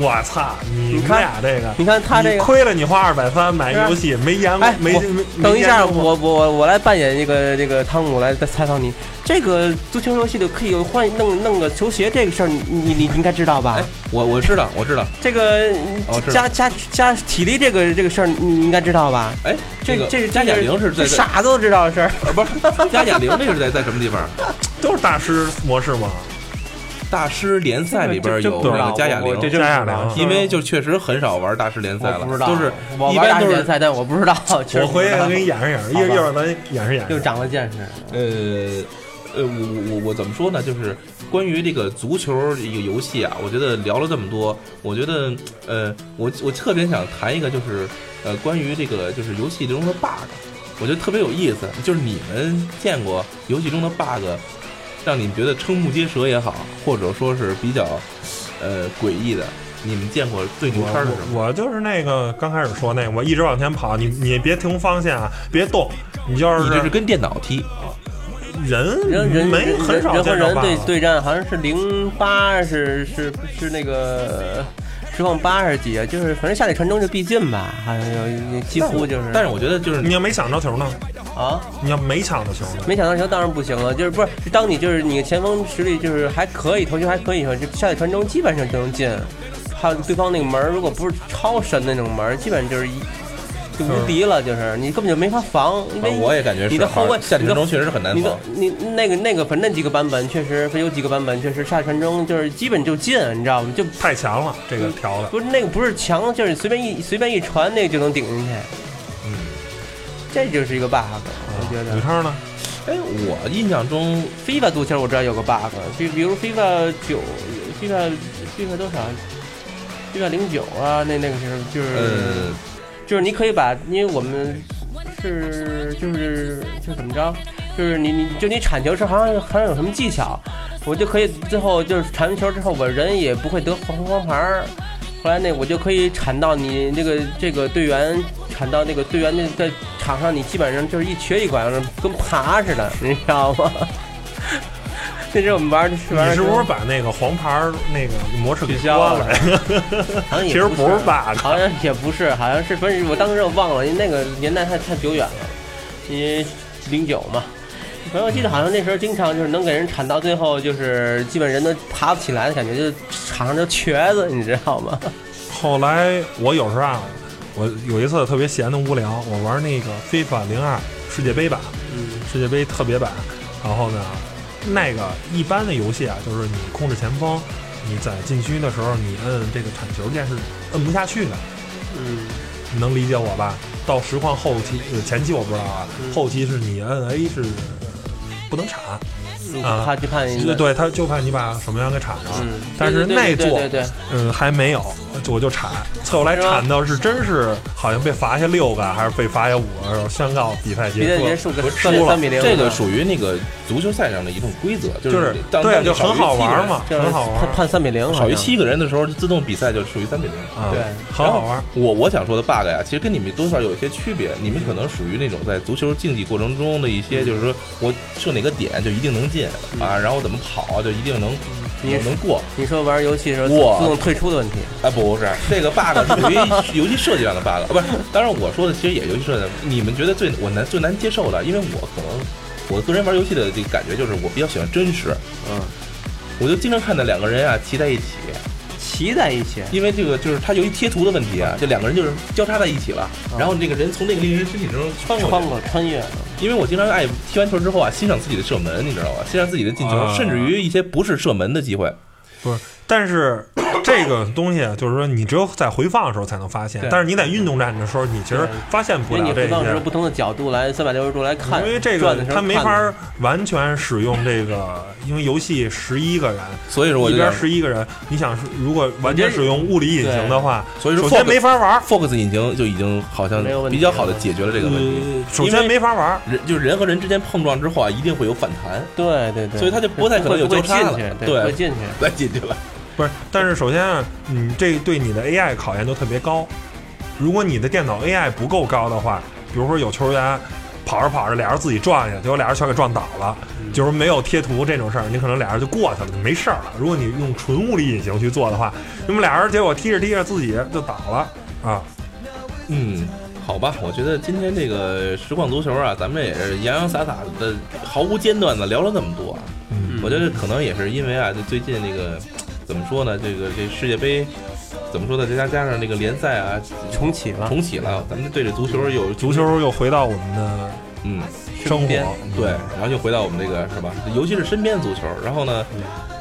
我操！你你看俩这个，你看他这个亏了，你花二百三买游戏没研哎，没没。等一下，我我我来扮演这个这个汤姆来采访你。这个足球游戏里可以换弄弄个球鞋这个事儿，你你你应该知道吧？哎，我我知道，我知道这个加加加体力这个这个事儿，你应该知道吧？哎，这个这是加减零是在傻子都知道的事儿，不是加减零这个是在在什么地方？都是大师模式吗？大师联赛里边有那个加哑铃，加哑铃，因为就确实很少玩大师联赛了，都是我一般都是联赛，但我不知道。我回去给你演示演示，一会儿咱演示演示。又长了见识。呃呃，我我我怎么说呢？就是关于这个足球一个游戏啊，我觉得聊了这么多，我觉得呃，我我特别想谈一个，就是呃，关于这个就是游戏中的 bug，我觉得特别有意思。就是你们见过游戏中的 bug？让你觉得瞠目结舌也好，或者说是比较，呃，诡异的，你们见过最牛叉的什么？我就是那个刚开始说那个，我一直往前跑，你你别停方向啊，别动，你就是你这是跟电脑踢，人人人没很少人和人对对战，好像是零八是是是那个。实况八还是几啊？就是反正下底传中就必进吧，好像有几乎就是。但是我觉得就是你要没抢着球呢？啊？你要没抢到球呢？没抢到球当然不行了，就是不是？当你就是你的前锋实力就是还可以，投球还可以以后，就下底传中基本上就能进。还有对方那个门，如果不是超神那种门，基本上就是一。就无敌了，就是你根本就没法防，因为我也感觉你的后卫下底传中确实是很难防。你的你那个那个，反正几个版本确实有几个版本确实下底传中就是基本就进，你知道吗？就太强了，这个调的不是那个不是强，就是随便一随便一传那个就能顶进去。嗯，这就是一个 bug，我觉得。吕超呢？哎，我印象中 FIFA 足球我知道有个 bug，比比如 FIFA 九，FIFA FIFA 多少？FIFA 零九啊，那那个时候就是。就是你可以把，因为我们是就是就怎么着，就是你你就你铲球时好像好像有什么技巧，我就可以最后就是铲完球之后，我人也不会得红黄牌儿。后来那我就可以铲到你那个这个队员铲到那个队员那在场上，你基本上就是一瘸一拐的，跟爬似的，你知道吗？那时候我们玩，你是不是把那个黄牌那个模式取消了？好像其实不是 bug，好像也不是，好像是，反正我当时我忘了，因为那个年代太太久远了，因为零九嘛。反正我记得好像那时候经常就是能给人铲到最后，就是基本人都爬不起来的感觉，就场上就瘸子，你知道吗？后来我有时候啊，我有一次特别闲的无聊，我玩那个 FIFA 零二世界杯版，嗯世界杯特别版，然后呢。那个一般的游戏啊，就是你控制前锋，你在禁区的时候，你摁这个铲球键是摁不下去的。嗯，你能理解我吧？到实况后期，呃前期我不知道啊，后期是你摁 A 是不能铲。啊，他就怕你，对，他就怕你把守门员给铲了。但是那座，嗯，还没有，我就铲。后来铲到是真是，好像被罚下六个，还是被罚下五个，宣告比赛结束，输了。这个属于那个足球赛上的一种规则，就是对，就很好玩嘛，很好玩。判三比零，少于七个人的时候，自动比赛就属于三比零。对，很好玩。我我想说的 bug 呀，其实跟你们多少有一些区别。你们可能属于那种在足球竞技过程中的一些，就是说我射哪个点就一定能进啊，然后。怎么跑就一定能，你能过？你说玩游戏的时候自动退出的问题？哎，不是，这个 bug 是 属于游戏设计上的 bug，不是。当然我说的其实也游戏设计。你们觉得最我难最难接受的，因为我可能我个人玩游戏的这个感觉就是我比较喜欢真实。嗯，我就经常看到两个人啊骑在一起，骑在一起，因为这个就是他由于贴图的问题啊，这两个人就是交叉在一起了，然后那个人从那个另一人身体中穿过穿过穿越。因为我经常爱踢完球之后啊，欣赏自己的射门，你知道吧？欣赏自己的进球，啊甚至于一些不是射门的机会。不是，但是这个东西啊就是说，你只有在回放的时候才能发现，但是你在运动战的时候，你其实发现不了这些。回放的时候不同的角度来三百六十度来看，因为这个它没法完全使用这个，因为游戏十一个人，所以说我一边，十一个人，你想是如果完全使用物理引擎的话，所以说首先没法玩，Fox 引擎就已经好像比较好的解决了这个问题。呃首先没法玩。人就是人和人之间碰撞之后啊，一定会有反弹，对对对，所以它就不太可能有交叉了会进去，对会进去。来进去了。不是，但是首先啊，你这对你的 AI 考验就特别高。如果你的电脑 AI 不够高的话，比如说有球员跑着跑着，俩人自己撞下去，结果俩人全给撞倒了，就是没有贴图这种事儿，你可能俩人就过去了，就没事儿了。如果你用纯物理引擎去做的话，那么俩人结果踢着踢着自己就倒了啊。嗯，好吧，我觉得今天这个实况足球啊，咱们也是洋洋洒洒的、毫无间断的聊了那么多啊。嗯，我觉得可能也是因为啊，就最近这个怎么说呢，这个这世界杯怎么说呢，再加加上这个联赛啊重启了，重启了，咱们对着足球有足球又回到我们的嗯生活。身边，对，然后又回到我们这个是吧？尤其是身边足球，然后呢，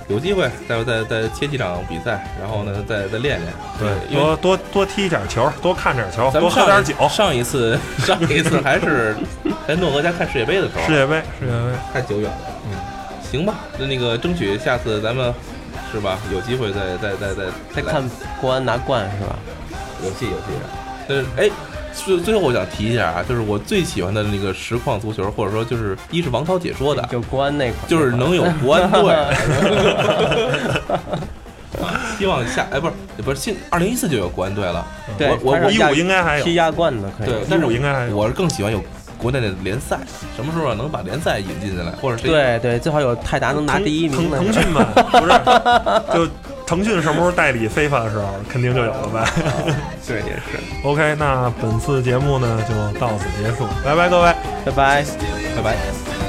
有机会再再再切几场比赛，然后呢再再练练。对，多多多踢点球，多看点球，多喝点酒。上一次 上一次还是 在诺格家看世界杯的时候，世界杯，世界杯，太久远了。嗯，行吧，那那个争取下次咱们是吧，有机会再再再再再看国安拿冠是吧？有戏有戏。但是哎，最最后我想提一下啊，就是我最喜欢的那个实况足球，或者说就是一是王涛解说的，就国安那款，就是能有国安队。啊 希望下哎不是不是现二零一四就有国安队了，对我我我一五应该还有踢，亚冠的可以。对，但是15应该还有我是更喜欢有国内的联赛，什么时候能把联赛引进进来，或者是对对，最好有泰达能拿第一名的。腾腾讯嘛，不是，就腾讯什么时候代理非法的时候，肯定就有了呗。对也是。OK，那本次节目呢就到此结束，拜拜各位。拜拜。拜拜。